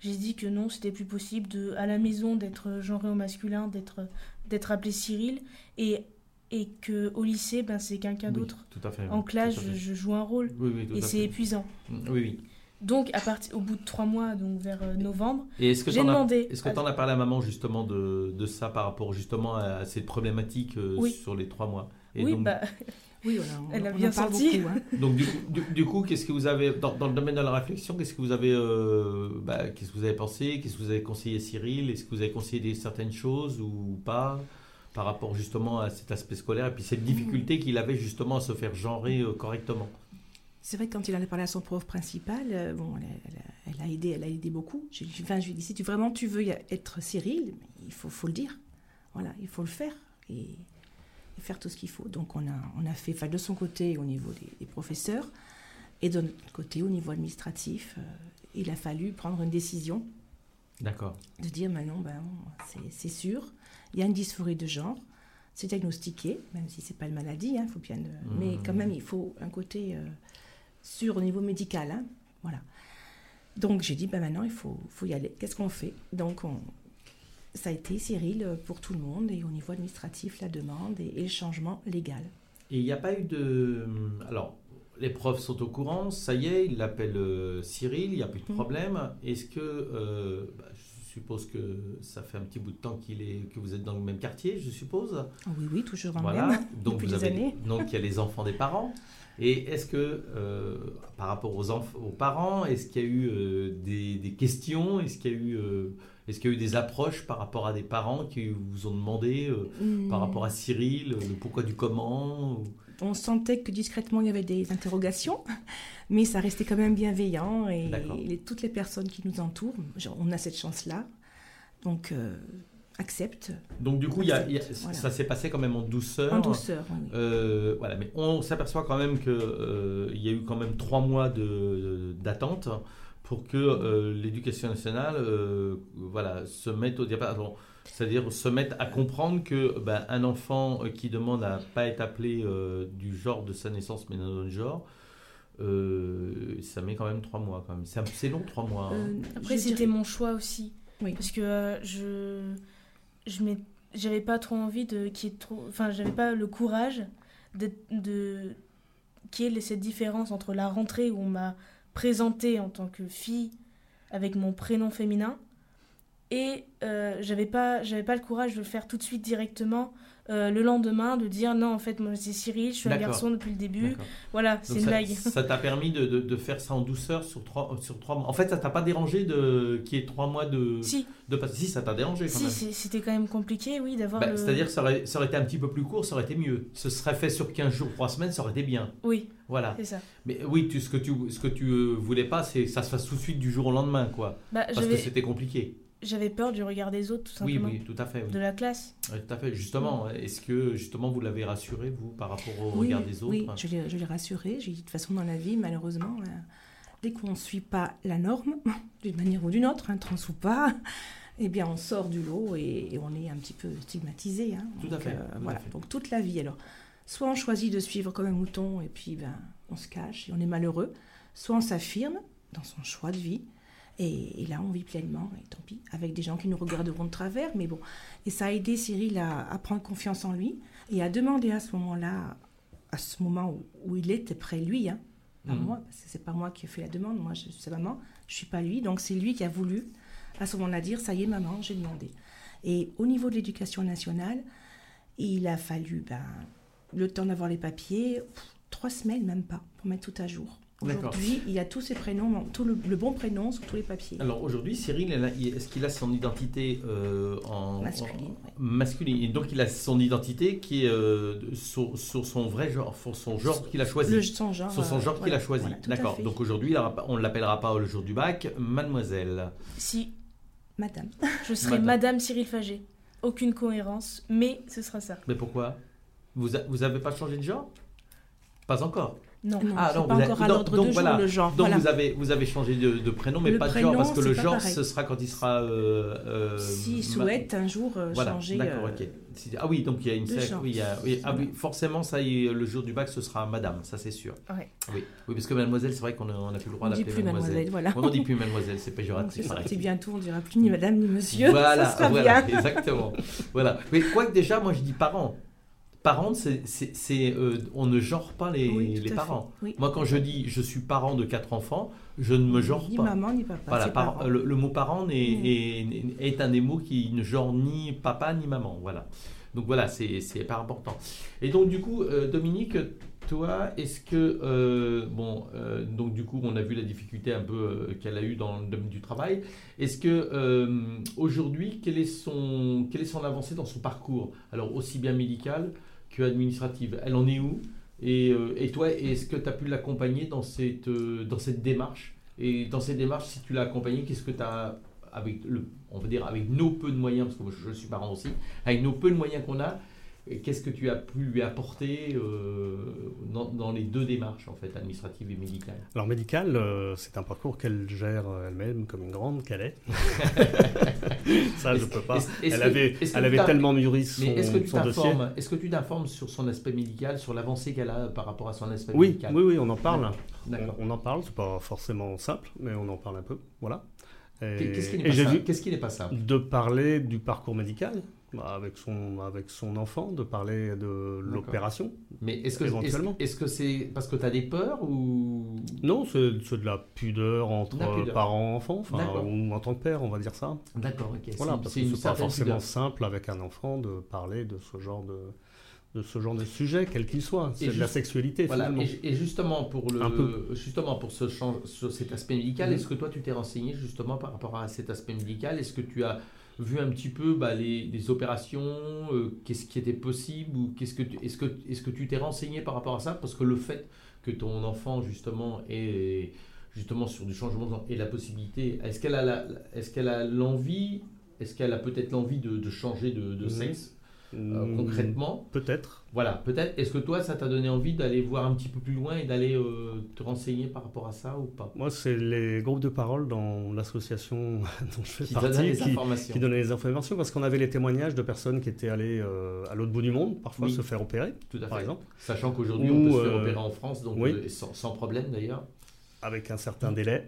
j'ai dit que non c'était plus possible de à la maison d'être genré au masculin d'être d'être appelé Cyril et et que au lycée ben c'est quelqu'un Oui, d'autre Tout à fait. en oui, classe à je, joue un rôle Oui, oui, tout et à c'est épuisant Mm, Oui, oui. donc à partir au bout de trois mois donc vers euh, novembre Et est-ce que J'ai demandé est-ce que à- t'en as parlé à maman justement de, de ça par rapport justement à cette problématique euh, Oui. sur les trois mois? Et oui donc, bah Oui, voilà, on, Elle a on bien senti. beaucoup. hein. donc du coup, du, du coup, qu'est-ce que vous avez dans, dans le domaine de la réflexion Qu'est-ce que vous avez, euh, bah, qu'est-ce que vous avez pensé Qu'est-ce que vous avez conseillé Cyril Est-ce que vous avez conseillé certaines choses ou pas par rapport justement à cet aspect scolaire et puis cette difficulté qu'il avait justement à se faire genrer euh, correctement? C'est vrai que quand il en a parlé à son prof principal, euh, bon, elle, a- elle a- elle a aidé, elle a aidé beaucoup. Dit, enfin, je lui ai dit, si tu, vraiment tu veux être Cyril, il faut, faut le dire. Voilà, il faut le faire et, et faire tout ce qu'il faut. Donc on a, on a fait, enfin, de son côté au niveau des, des professeurs et de notre côté au niveau administratif, euh, il a fallu prendre une décision D'accord. de dire maintenant, ben, c'est- sûr, il y a une dysphorie de genre, c'est diagnostiqué, même si c'est pas une maladie, hein, faut bien le- mais quand même il faut un côté euh, sûr au niveau médical, hein, voilà. Donc j'ai dit, ben maintenant il faut, faut y aller. Qu'est-ce qu'on fait? Donc on- ça a été Cyril pour tout le monde et au niveau administratif la demande et, et le changement légal. Et il n'y a pas eu de. Alors, les profs sont au courant, ça y est, ils l'appellent euh, Cyril, il n'y a plus de Mhm. problème. Est-ce que. euh, bah, je suppose que ça fait un petit bout de temps qu'il est, que vous êtes dans le même quartier, je suppose? Ah Oui, oui, toujours en Voilà. même, Donc, depuis vous des avez, années. donc, il y a les enfants des parents. Et est-ce que, euh, par rapport aux, aux parents, est-ce qu'il y a eu euh, des, des questions? Est-ce qu'il y a eu. euh, est-ce qu'il y a eu des approches par rapport à des parents qui vous ont demandé euh, par Hmm. rapport à Cyril, le pourquoi du comment ou- on sentait que discrètement il y avait des interrogations, *laughs* mais ça restait quand même bienveillant et toutes les personnes qui nous entourent, on a cette chance-là, donc euh, acceptent Donc du coup, il y a- il y a- Accepte, voilà. ça s'est passé quand même en douceur. en douceur. oui. Euh, voilà, mais on s'aperçoit quand même que euh, il y a eu quand même trois mois de- d'attente pour que euh, l'éducation nationale, euh, voilà, se mette au bon, c'est-à-dire se mette à comprendre que ben, un enfant euh, qui demande à pas être appelé euh, du genre de sa naissance mais d'un autre genre, euh, ça met quand même trois mois quand même. C'est long trois mois. hein. Euh, Après, c'était dirais- mon choix aussi. Oui. Parce que euh, je. je m'ai- J'avais pas trop envie de. Qu'il y ait trop. Enfin, j'avais pas le courage de. de qu'il y ait cette différence entre la rentrée où on m'a présentée en tant que fille avec mon prénom féminin. Et euh, j'avais pas j'avais pas le courage de le faire tout de suite directement euh, le lendemain de dire non en fait moi c'est Cyril je suis un garçon depuis le début voilà c'est une ça, blague ça t'a permis de, de- de faire ça en douceur sur trois, sur trois mois. En fait, ça t'a pas dérangé de qu'il y ait trois mois de, si de. Si, ça t'a dérangé quand si même. c'était quand même compliqué oui d'avoir Bah, le... C'est-à-dire que ça aurait, ça aurait été un petit peu plus court, ça aurait été mieux. Ce serait fait sur 15 jours, 3 semaines, ça aurait été bien. oui Voilà. c'est ça Mais oui, tu, ce que tu, ce que tu euh, voulais pas, c'est que ça se fasse tout de suite du jour au lendemain, quoi. bah, Parce que c'était compliqué. J'avais peur du regard des autres tout Oui, simplement oui, tout à fait. oui. de la classe Ouais, tout à fait. Justement, est-ce que justement vous l'avez rassuré, vous, par rapport au Oui, regard des autres Oui, je l'ai, je l'ai rassuré. J'ai dit de toute façon dans la vie, malheureusement, euh, dès qu'on ne suit pas la norme, *laughs* d'une manière ou d'une autre, hein, trans ou pas, *laughs* eh bien on sort du lot et, et on est un petit peu stigmatisé. hein. Tout à fait, tout à voilà, fait. donc toute la vie. Alors, soit on choisit de suivre comme un mouton et puis ben, on se cache et on est malheureux, soit on s'affirme dans son choix de vie. Et, et là, on vit pleinement, et tant pis, avec des gens qui nous regarderont de travers, mais bon. Et ça a aidé Cyril à, à prendre confiance en lui et à demander à ce moment-là, à ce moment où, où il était près lui, hein, pas Mhm. moi, parce que c'est pas moi qui ai fait la demande, moi je suis maman, je suis pas lui, donc c'est lui qui a voulu à ce moment-là dire ça y est maman, j'ai demandé. Et au niveau de l'éducation nationale, il a fallu ben, le temps d'avoir les papiers, pff, trois semaines même pas, pour mettre tout à jour. D'accord. Aujourd'hui, il a tous ses prénoms, tout le, le bon prénom sur tous les papiers. Alors aujourd'hui, Cyril, est-ce qu'il a son identité euh, en Masculine, en- ouais. masculine. Et donc il a son identité qui est euh, sur, sur son vrai genre, sur son genre qu'il a choisi. Le, son genre, sur son euh, genre qu'il voilà, a choisi. voilà, tout à D'accord. Donc aujourd'hui, on ne l'appellera pas le jour du bac, mademoiselle. si Madame. je serai Madame. Madame Cyril Fagé aucune cohérence mais ce sera ça Mais pourquoi? Vous a- vous avez pas changé de genre? Pas encore. Non Non, Ah, non, pas vous avez- encore à donc- l'ordre donc du jour voilà. le genre. Donc voilà. vous avez vous avez changé de, de prénom, mais Le pas de genre parce que le genre pareil. ce sera quand il sera. euh, euh, S'il souhaite un jour euh, Voilà, changer. d'accord, euh, ok. Ah oui, donc il y a une de sec- oui, il y a- oui, ah oui, forcément, ça le jour du bac, ce sera madame, ça c'est sûr. Ouais. Oui, oui parce que mademoiselle, c'est vrai qu'on n'a plus le droit d'appeler mademoiselle, voilà. On dit plus mademoiselle, c'est Donc, péjoratif. c'est bientôt, on dira plus ni madame ni monsieur. Voilà, ça sera voilà, bien. exactement. voilà. Mais quoique déjà, moi je dis parents. Parents, c'est, euh, on ne genre pas les, Oui, parents. oui. Moi, quand je dis je suis parent de quatre enfants, je ne me genre Ni pas. maman ni papa. Voilà, par- le, le mot parent Mm. est, est un des mots qui ne genre ni papa ni maman. Voilà. Donc voilà, c'est pas important. Et donc du coup, euh, Dominique, toi, est-ce que euh, bon, euh, donc du coup, on a vu la difficulté un peu qu'elle a eu dans le domaine du travail. Est-ce que aujourd'hui, quelle est son quelle est son avancée dans son parcours? Alors aussi bien médical que administrative. Elle en est où? Et, euh, et toi, est-ce que tu as pu l'accompagner dans cette, euh, dans cette démarche? Et dans cette démarche, si tu l'as accompagné, qu'est-ce que tu as, avec le, on va dire, avec nos peu de moyens, parce que moi, je, suis parent aussi, avec nos peu de moyens qu'on a, qu'est-ce que tu as pu lui apporter euh, dans, dans les deux démarches, en fait, administratives et médicales? Alors médical, euh, c'est un parcours qu'elle gère euh, elle-même comme une grande qu'elle est. *laughs* Ça, je Est-ce- peux pas. Elle avait, que elle avait tellement mûri son, Mais est-ce que tu t'informes Est-ce que tu t'informes sur son aspect médical, sur l'avancée qu'elle a par rapport à son aspect Oui, médical? oui, oui, on en parle. On, on en parle, c'est pas forcément simple, mais on en parle un peu. Voilà. Qu'est-ce qui n'est pas, simple pas de parler du parcours médical avec son, avec son enfant, de parler de l'opération. Mais est-ce que Éventuellement. est-ce, est-ce que c'est parce que tu as des peurs ou? Non, c'est c'est de la pudeur entre parents-enfants, ou en tant que père, on va dire ça. D'accord, ok. Voilà, c'est, parce c'est que c'est pas forcément pudeur. simple avec un enfant de parler de ce genre de, de ce genre de sujet, quel qu'il soit. C'est de la sexualité Voilà, finalement. et, et justement pour le peu. justement pour ce change, sur cet aspect médical, Mhm. est-ce que toi tu t'es renseigné justement par rapport à cet aspect médical? Est-ce que tu as vu un petit peu bah, les, les opérations, euh, qu'est-ce qui était possible ou qu'est-ce que tu, est-ce que est-ce que tu t'es renseigné par rapport à ça? Parce que le fait que ton enfant justement est justement sur du changement de genre et la possibilité, est-ce qu'elle a la- est-ce qu'elle a l'envie, est-ce qu'elle a peut-être l'envie de, de changer de, de Mhm. sexe? Euh, Hmm, concrètement Peut-être. voilà, peut-être. Est-ce que toi, ça t'a donné envie d'aller voir un petit peu plus loin et d'aller euh, te renseigner par rapport à ça ou pas? Moi, c'est les groupes de parole dans l'association *laughs* dont je fais Qui partie des qui, informations. qui donnaient les informations parce qu'on avait les témoignages de personnes qui étaient allées euh, à l'autre bout du monde, parfois Oui. se faire opérer, Tout à par fait. exemple, Sachant qu'aujourd'hui, Ou, on peut se faire opérer en France, donc oui. sans problème d'ailleurs. avec un certain délai,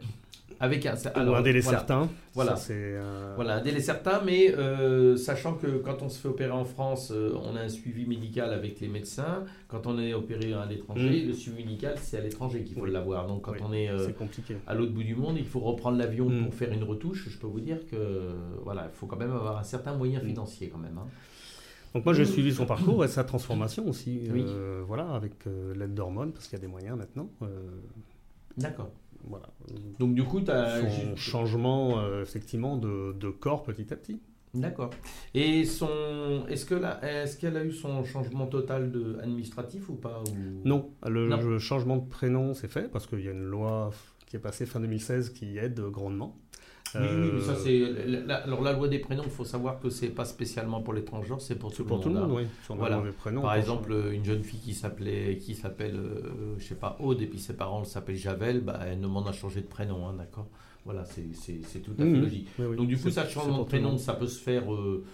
Avec un, ou un délai voilà. certain. Voilà. Ça, euh, Voilà, un délai certain, mais euh, sachant que quand on se fait opérer en France, euh, on a un suivi médical avec les médecins. Quand on est opéré à l'étranger, Mm. le suivi médical, c'est à l'étranger qu'il faut Oui. l'avoir. Donc quand Oui, on est à l'autre bout du monde, il faut reprendre l'avion Mm. pour faire une retouche. Je peux vous dire que voilà, il faut quand même avoir un certain moyen Mm. financier quand même. hein. Donc moi j'ai suivi son parcours et sa transformation aussi, Oui. voilà, avec l'aide d'hormones, parce qu'il y a des moyens maintenant. D'accord. Voilà. Donc du coup, tu as... Son changement euh, effectivement de, de corps petit à petit. D'accord. Et son, est-ce que là, est-ce qu'elle a eu son changement total de administratif ou pas ou... Non, le, Non. le changement de prénom c'est fait parce qu'il y a une loi qui est passée fin 2016 qui aide grandement. Oui, oui, mais ça Euh, c'est. la- la- alors la loi des prénoms, il faut savoir que c'est pas spécialement pour les transgenres, c'est pour tout c'est le pour monde. tout le monde, hein. oui. Sur Voilà. prénom, Par exemple, une jeune fille qui s'appelait, qui s'appelle, euh, je sais pas, Aude, et puis ses parents s'appellent Javel, bah, elle demande à changer de prénom, hein, d'accord Voilà, c'est c'est- c'est tout à fait Mhm. logique. Oui, oui. Donc du coup, ça changement de prénom, ça peut se faire. euh,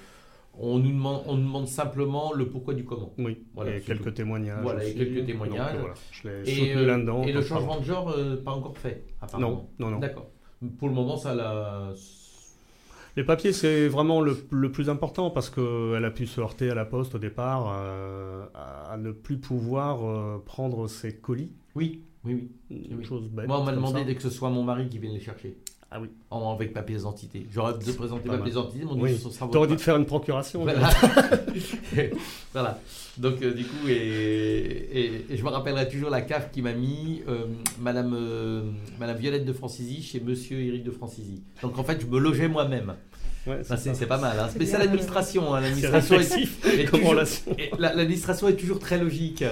on nous demande, on nous demande simplement le pourquoi du comment. Oui, Voilà, et c'est quelques tout. témoignages. Voilà, et aussi. quelques témoignages. Voilà, je l'ai Et, soutenu euh, là-dedans. et le changement de genre, euh, pas encore fait, apparemment. Non, non, non. D'accord. Pour le moment, ça l'a. Les papiers, c'est vraiment le, le plus important parce qu'elle a pu se heurter à la poste au départ euh, à, ne plus pouvoir euh, prendre ses colis. Oui, oui, oui. Une Oui. chose bête. Moi, on m'a demandé ça. dès que ce soit mon mari qui vienne les chercher. Ah oui. En, avec ma pièce d'identité. J'aurais dû présenter ma pièce d'identité, mon Oui. ce sera votre T'aurais dû te faire une procuration. Voilà. *laughs* voilà. Donc, euh, du coup, et, et- et je me rappellerai toujours la cave qui m'a mis euh, Madame, euh, Madame Violette de Francizy chez Monsieur Éric de Francizy. Donc, en fait, je me logeais moi-même. Ouais, c'est c'est pas mal. Hein. C'est Mais c'est bien, l'administration. hein. C'est L'administration est- est *laughs* comme toujours- L'administration est toujours très logique.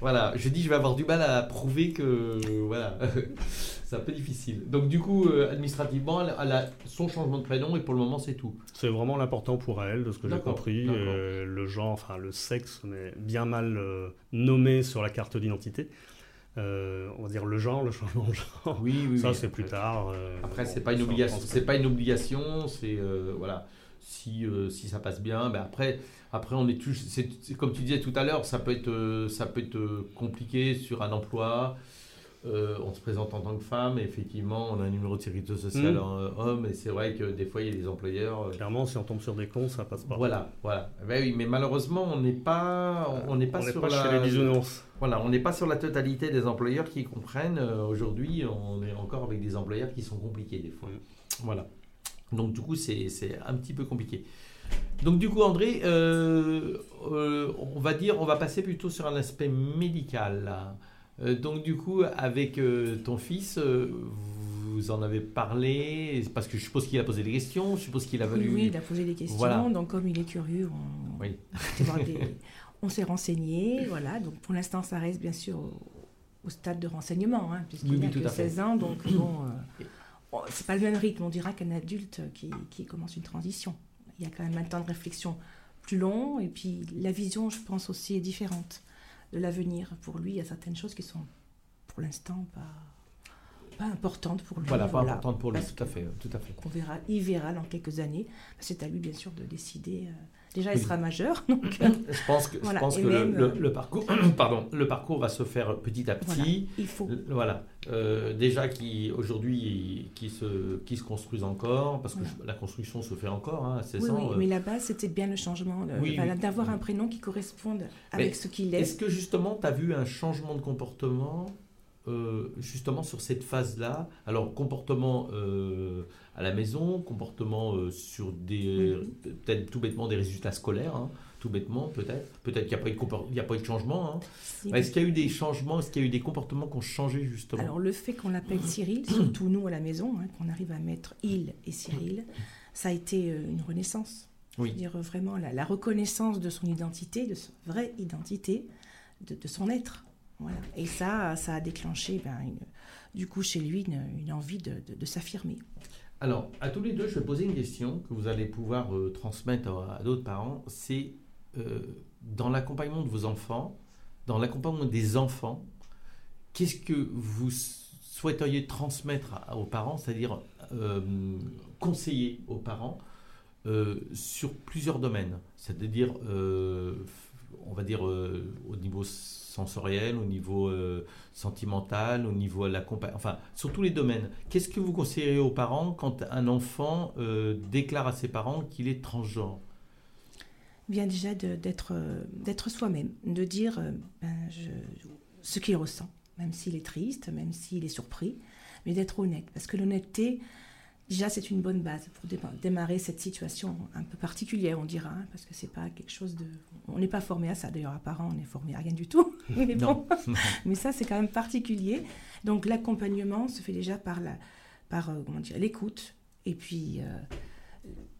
Voilà, je dis je vais avoir du mal à prouver que voilà, *laughs* c'est un peu difficile. Donc du coup, euh, administrativement, elle, elle a son changement de prénom et pour le moment c'est tout. C'est vraiment l'important pour elle, de ce que j'ai compris. Euh, le genre, enfin le sexe, mais bien mal euh, nommé sur la carte d'identité. Euh, on va dire le genre, le changement de genre. Oui, oui. ça, oui. c'est plus tard. euh, Après, bon, c'est pas une obligation. C'est pas une obligation. C'est euh, voilà. Si euh, si ça passe bien, ben après après on est. C'est c'est comme tu disais tout à l'heure, ça peut être ça peut être compliqué sur un emploi. Euh, on se présente en tant que femme, et effectivement, on a un numéro de sécurité sociale Mm. en euh, homme, et c'est vrai que des fois, il y a des employeurs. euh, Clairement, si on tombe sur des cons, ça passe pas. Voilà, voilà. Ben oui, mais malheureusement, on n'est pas, on n'est pas on sur pas la, chez les bisounours. voilà, on n'est pas sur la totalité des employeurs qui comprennent. Aujourd'hui, on est encore avec des employeurs qui sont compliqués des fois. Mm. Voilà. Donc du coup, c'est c'est un petit peu compliqué. Donc du coup, André, on va dire, on va passer plutôt sur un aspect médical. là. Euh, donc du coup, avec euh, ton fils, euh, vous en avez parlé parce que je suppose qu'il a posé des questions. Je suppose qu'il a valu. oui, il a posé des questions. Voilà. Donc, comme il est curieux, on, Oui. *laughs* s'est renseigné, voilà. Donc pour l'instant, ça reste bien sûr au, au stade de renseignement, hein, puisqu'il Oui, n'a que à fait. 16 ans. Donc *clears throat* bon, euh, c'est pas le même rythme, on dira, qu'un adulte qui, qui commence une transition. Il y a quand même un temps de réflexion plus long, et puis la vision, je pense aussi, est différente de l'avenir. Pour lui, il y a certaines choses qui sont, pour l'instant, pas, pas importantes pour lui. Voilà, pas importante pour lui, Parce tout à fait, tout à fait. qu'on verra, il verra dans quelques années. C'est à lui, bien sûr, de décider. euh, Déjà, il sera majeur, *laughs* donc euh, Je pense que, Voilà, je pense que le, même, le- euh, le parcours, *clears throat* pardon, le parcours va se faire petit à voilà, petit. il faut. Euh, Voilà. Euh, déjà qui aujourd'hui qui se qui se construisent encore parce que Voilà. je- la construction se fait encore hein, à 16 Oui, ans. oui, euh. mais la base, c'était bien le changement, le- Oui, voilà, oui. d'avoir un prénom qui corresponde avec Mais ce qu'il est. Est-ce que justement tu as vu un changement de comportement euh, justement sur cette phase-là Alors comportement euh, à la maison, comportement euh, sur des peut-être tout bêtement des résultats scolaires, hein, tout bêtement peut-être. Peut-être qu'il n'y a pas eu de compor- il y a pas eu de changement. hein. Si- Est-ce qu'il y a eu des changements Est-ce qu'il y a eu des comportements qui ont changé justement? Alors, le fait qu'on l'appelle Cyril, surtout nous à la maison, hein, qu'on arrive à mettre il et Cyril, ça a été une renaissance. Oui. Dire, vraiment, la, la reconnaissance de son identité, de sa vraie identité, de, de son être. Et ça, ça a déclenché, ben, du coup, chez lui, une, envie de, s'affirmer. Alors, à tous les deux, je vais poser une question que vous allez pouvoir euh, transmettre à, d'autres parents. C'est euh, dans l'accompagnement de vos enfants, dans l'accompagnement des enfants, qu'est-ce que vous souhaiteriez transmettre aux parents, c'est-à-dire euh, conseiller aux parents sur plusieurs domaines, c'est-à-dire, on va dire, euh, au niveau sensoriel, au niveau euh, sentimental, au niveau de la compa- enfin, sur tous les domaines. Qu'est-ce que vous conseilleriez aux parents quand un enfant euh, déclare à ses parents qu'il est transgenre? Bien déjà d'être soi-même, de dire ben, ce qu'il ressent, même s'il est triste, même s'il est surpris, mais d'être honnête. Parce que l'honnêteté, déjà, c'est une bonne base pour dé- démarrer cette situation un peu particulière, on dira, hein, parce que c'est pas quelque chose de... On n'est pas formé à ça, d'ailleurs, à parents, on est formé à rien du tout. *laughs* mais bon, *laughs* mais ça, c'est quand même particulier. Donc l'accompagnement se fait déjà par la, par euh, comment dire, l'écoute, et puis euh,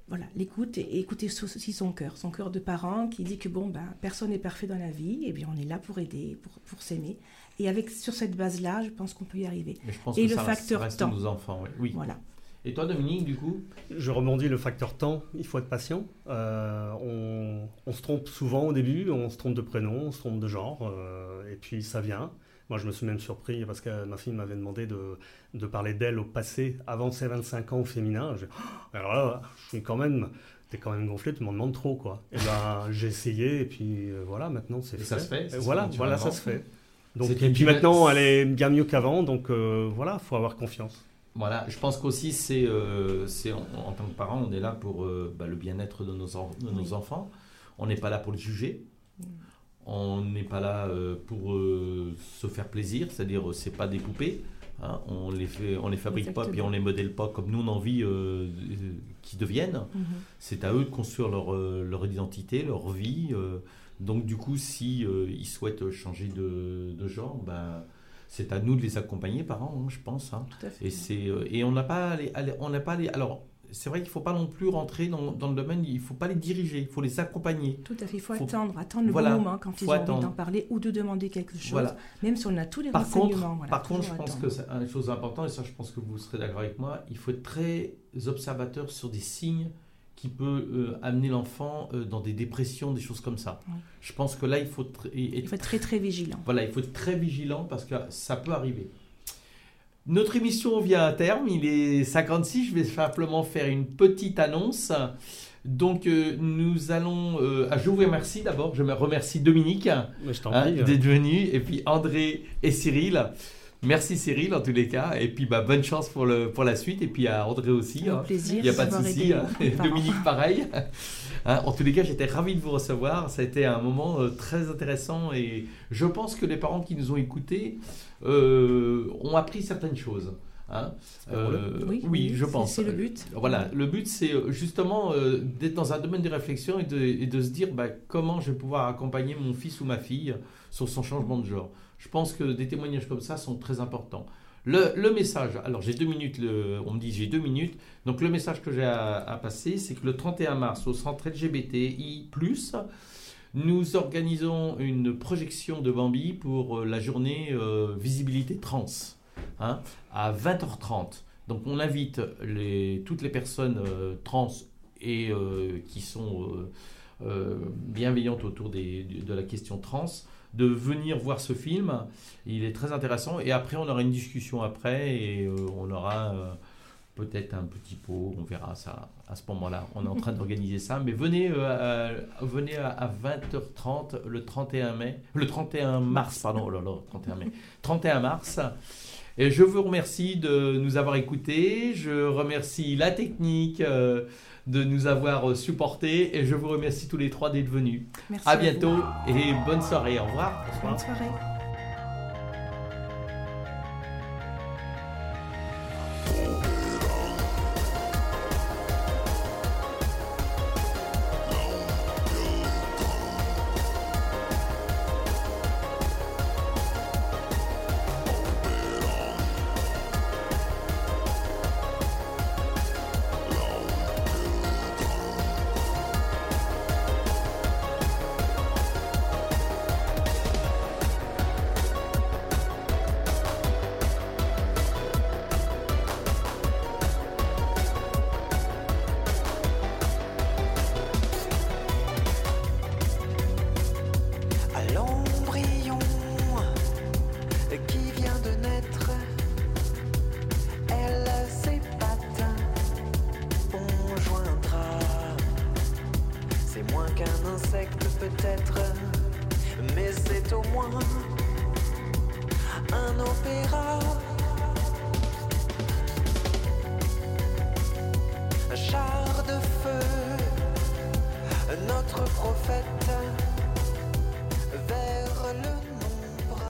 voilà, l'écoute et, et écouter aussi son cœur, son cœur de parent qui dit que bon, ben, personne n'est parfait dans la vie, et bien on est là pour aider, pour, pour s'aimer. Et avec sur cette base-là, je pense qu'on peut y arriver. Mais je pense Et que le ça facteur reste temps. nos enfants. oui. Oui. Voilà. Et toi, Dominique, du coup Je rebondis le facteur temps, il faut être patient. Euh, on, on se trompe souvent au début, on se trompe de prénom, on se trompe de genre, euh, et puis ça vient. Moi, je me suis même surpris parce que ma fille m'avait demandé de, de parler d'elle au passé, avant ses 25 ans au féminin. Je- oh, alors là, je suis quand même, t'es quand même gonflé, tu m'en demandes trop, quoi. Et ben, *laughs* j'ai essayé, et puis euh, voilà, maintenant c'est Et ça se fait, ça voilà, fait voilà, ça se fait. Donc, et puis maintenant, elle est bien mieux qu'avant, donc voilà, faut avoir confiance. Voilà, je pense qu'aussi, c'est, euh, c'est en, en tant que parent, on est là pour euh, bah, le bien-être de nos, en- de nos Oui. enfants. On n'est pas là pour les juger. Mm. On n'est pas là euh, pour se faire plaisir, c'est-à-dire, c'est pas des poupées. hein. On les fait, on les fabrique pas, puis on les modèle pas comme nous on a envie qu'ils deviennent. Mhm. C'est à eux de construire leur, leur identité, leur vie. donc du coup, si ils souhaitent changer de, de genre, ben, c'est à nous de les accompagner, parents, hein, je pense. hein. Tout à fait. Et, c'est, euh, et on n'a pas les- on n'a pas les- alors c'est vrai qu'il ne faut pas non plus rentrer dans, dans le domaine, il ne faut pas les diriger, il faut les accompagner. Tout à fait, il faut, Faut- attendre, attendre le Voilà, bon moment quand ils ont envie attendre. d'en parler ou de demander quelque chose, Voilà. même si on a tous les Par contre, renseignements. voilà, par contre, je pense attendre. que c'est une chose importante, et ça je pense que vous serez d'accord avec moi, il faut être très observateur sur des signes qui peuvent euh, amener l'enfant euh, dans des dépressions, des choses comme ça. Oui. Je pense que là, il faut, Il être très très vigilant. Voilà, il faut être très vigilant parce que ça peut arriver. Notre émission vient à terme, il est 56, je vais simplement faire une petite annonce. Donc euh, nous allons... euh, ah, je vous remercie d'abord, je me remercie Dominique hein, euh, d'être venu, et puis André et Cyril. Merci Cyril en tous les cas, et puis bah, bonne chance pour, le, pour la suite, et puis à André aussi. Un hein. plaisir Il n'y a pas de souci. hein. *laughs* Dominique, pareil. Hein, en tous les cas, j'étais ravi de vous recevoir. Ça a été un moment euh, très intéressant et je pense que les parents qui nous ont écoutés euh, ont appris certaines choses. hein. Euh, oui, je pense. C'est le but. Voilà, le but c'est justement d'être dans un domaine de réflexion et de, et de se dire bah, comment je vais pouvoir accompagner mon fils ou ma fille sur son changement de genre. Je pense que des témoignages comme ça sont très importants. Le, message, alors j'ai deux minutes, on me dit j'ai deux minutes, donc le message que j'ai à, passer, c'est que le 31 mars, au centre LGBTI, nous organisons une projection de Bambi pour euh, la journée euh, visibilité trans hein, à 20h30. Donc on invite les, toutes les personnes euh, trans et qui sont euh, bienveillantes autour des- de la question trans de venir voir ce film. Il est très intéressant et après on aura une discussion après et euh, on aura euh, peut-être un petit pot, on verra ça à ce moment-là. On est en train *laughs* d'organiser ça, mais venez, euh, à, venez à, à 20h30 le 31 mai, le 31 mars, pardon, oh là là, 31 mai, 31 mars. Et je vous remercie de nous avoir écoutés. Je remercie la technique euh, de nous avoir supportés et je vous remercie tous les trois d'être venus. Merci À bientôt et bonne soirée. Au revoir. Bonne soirée.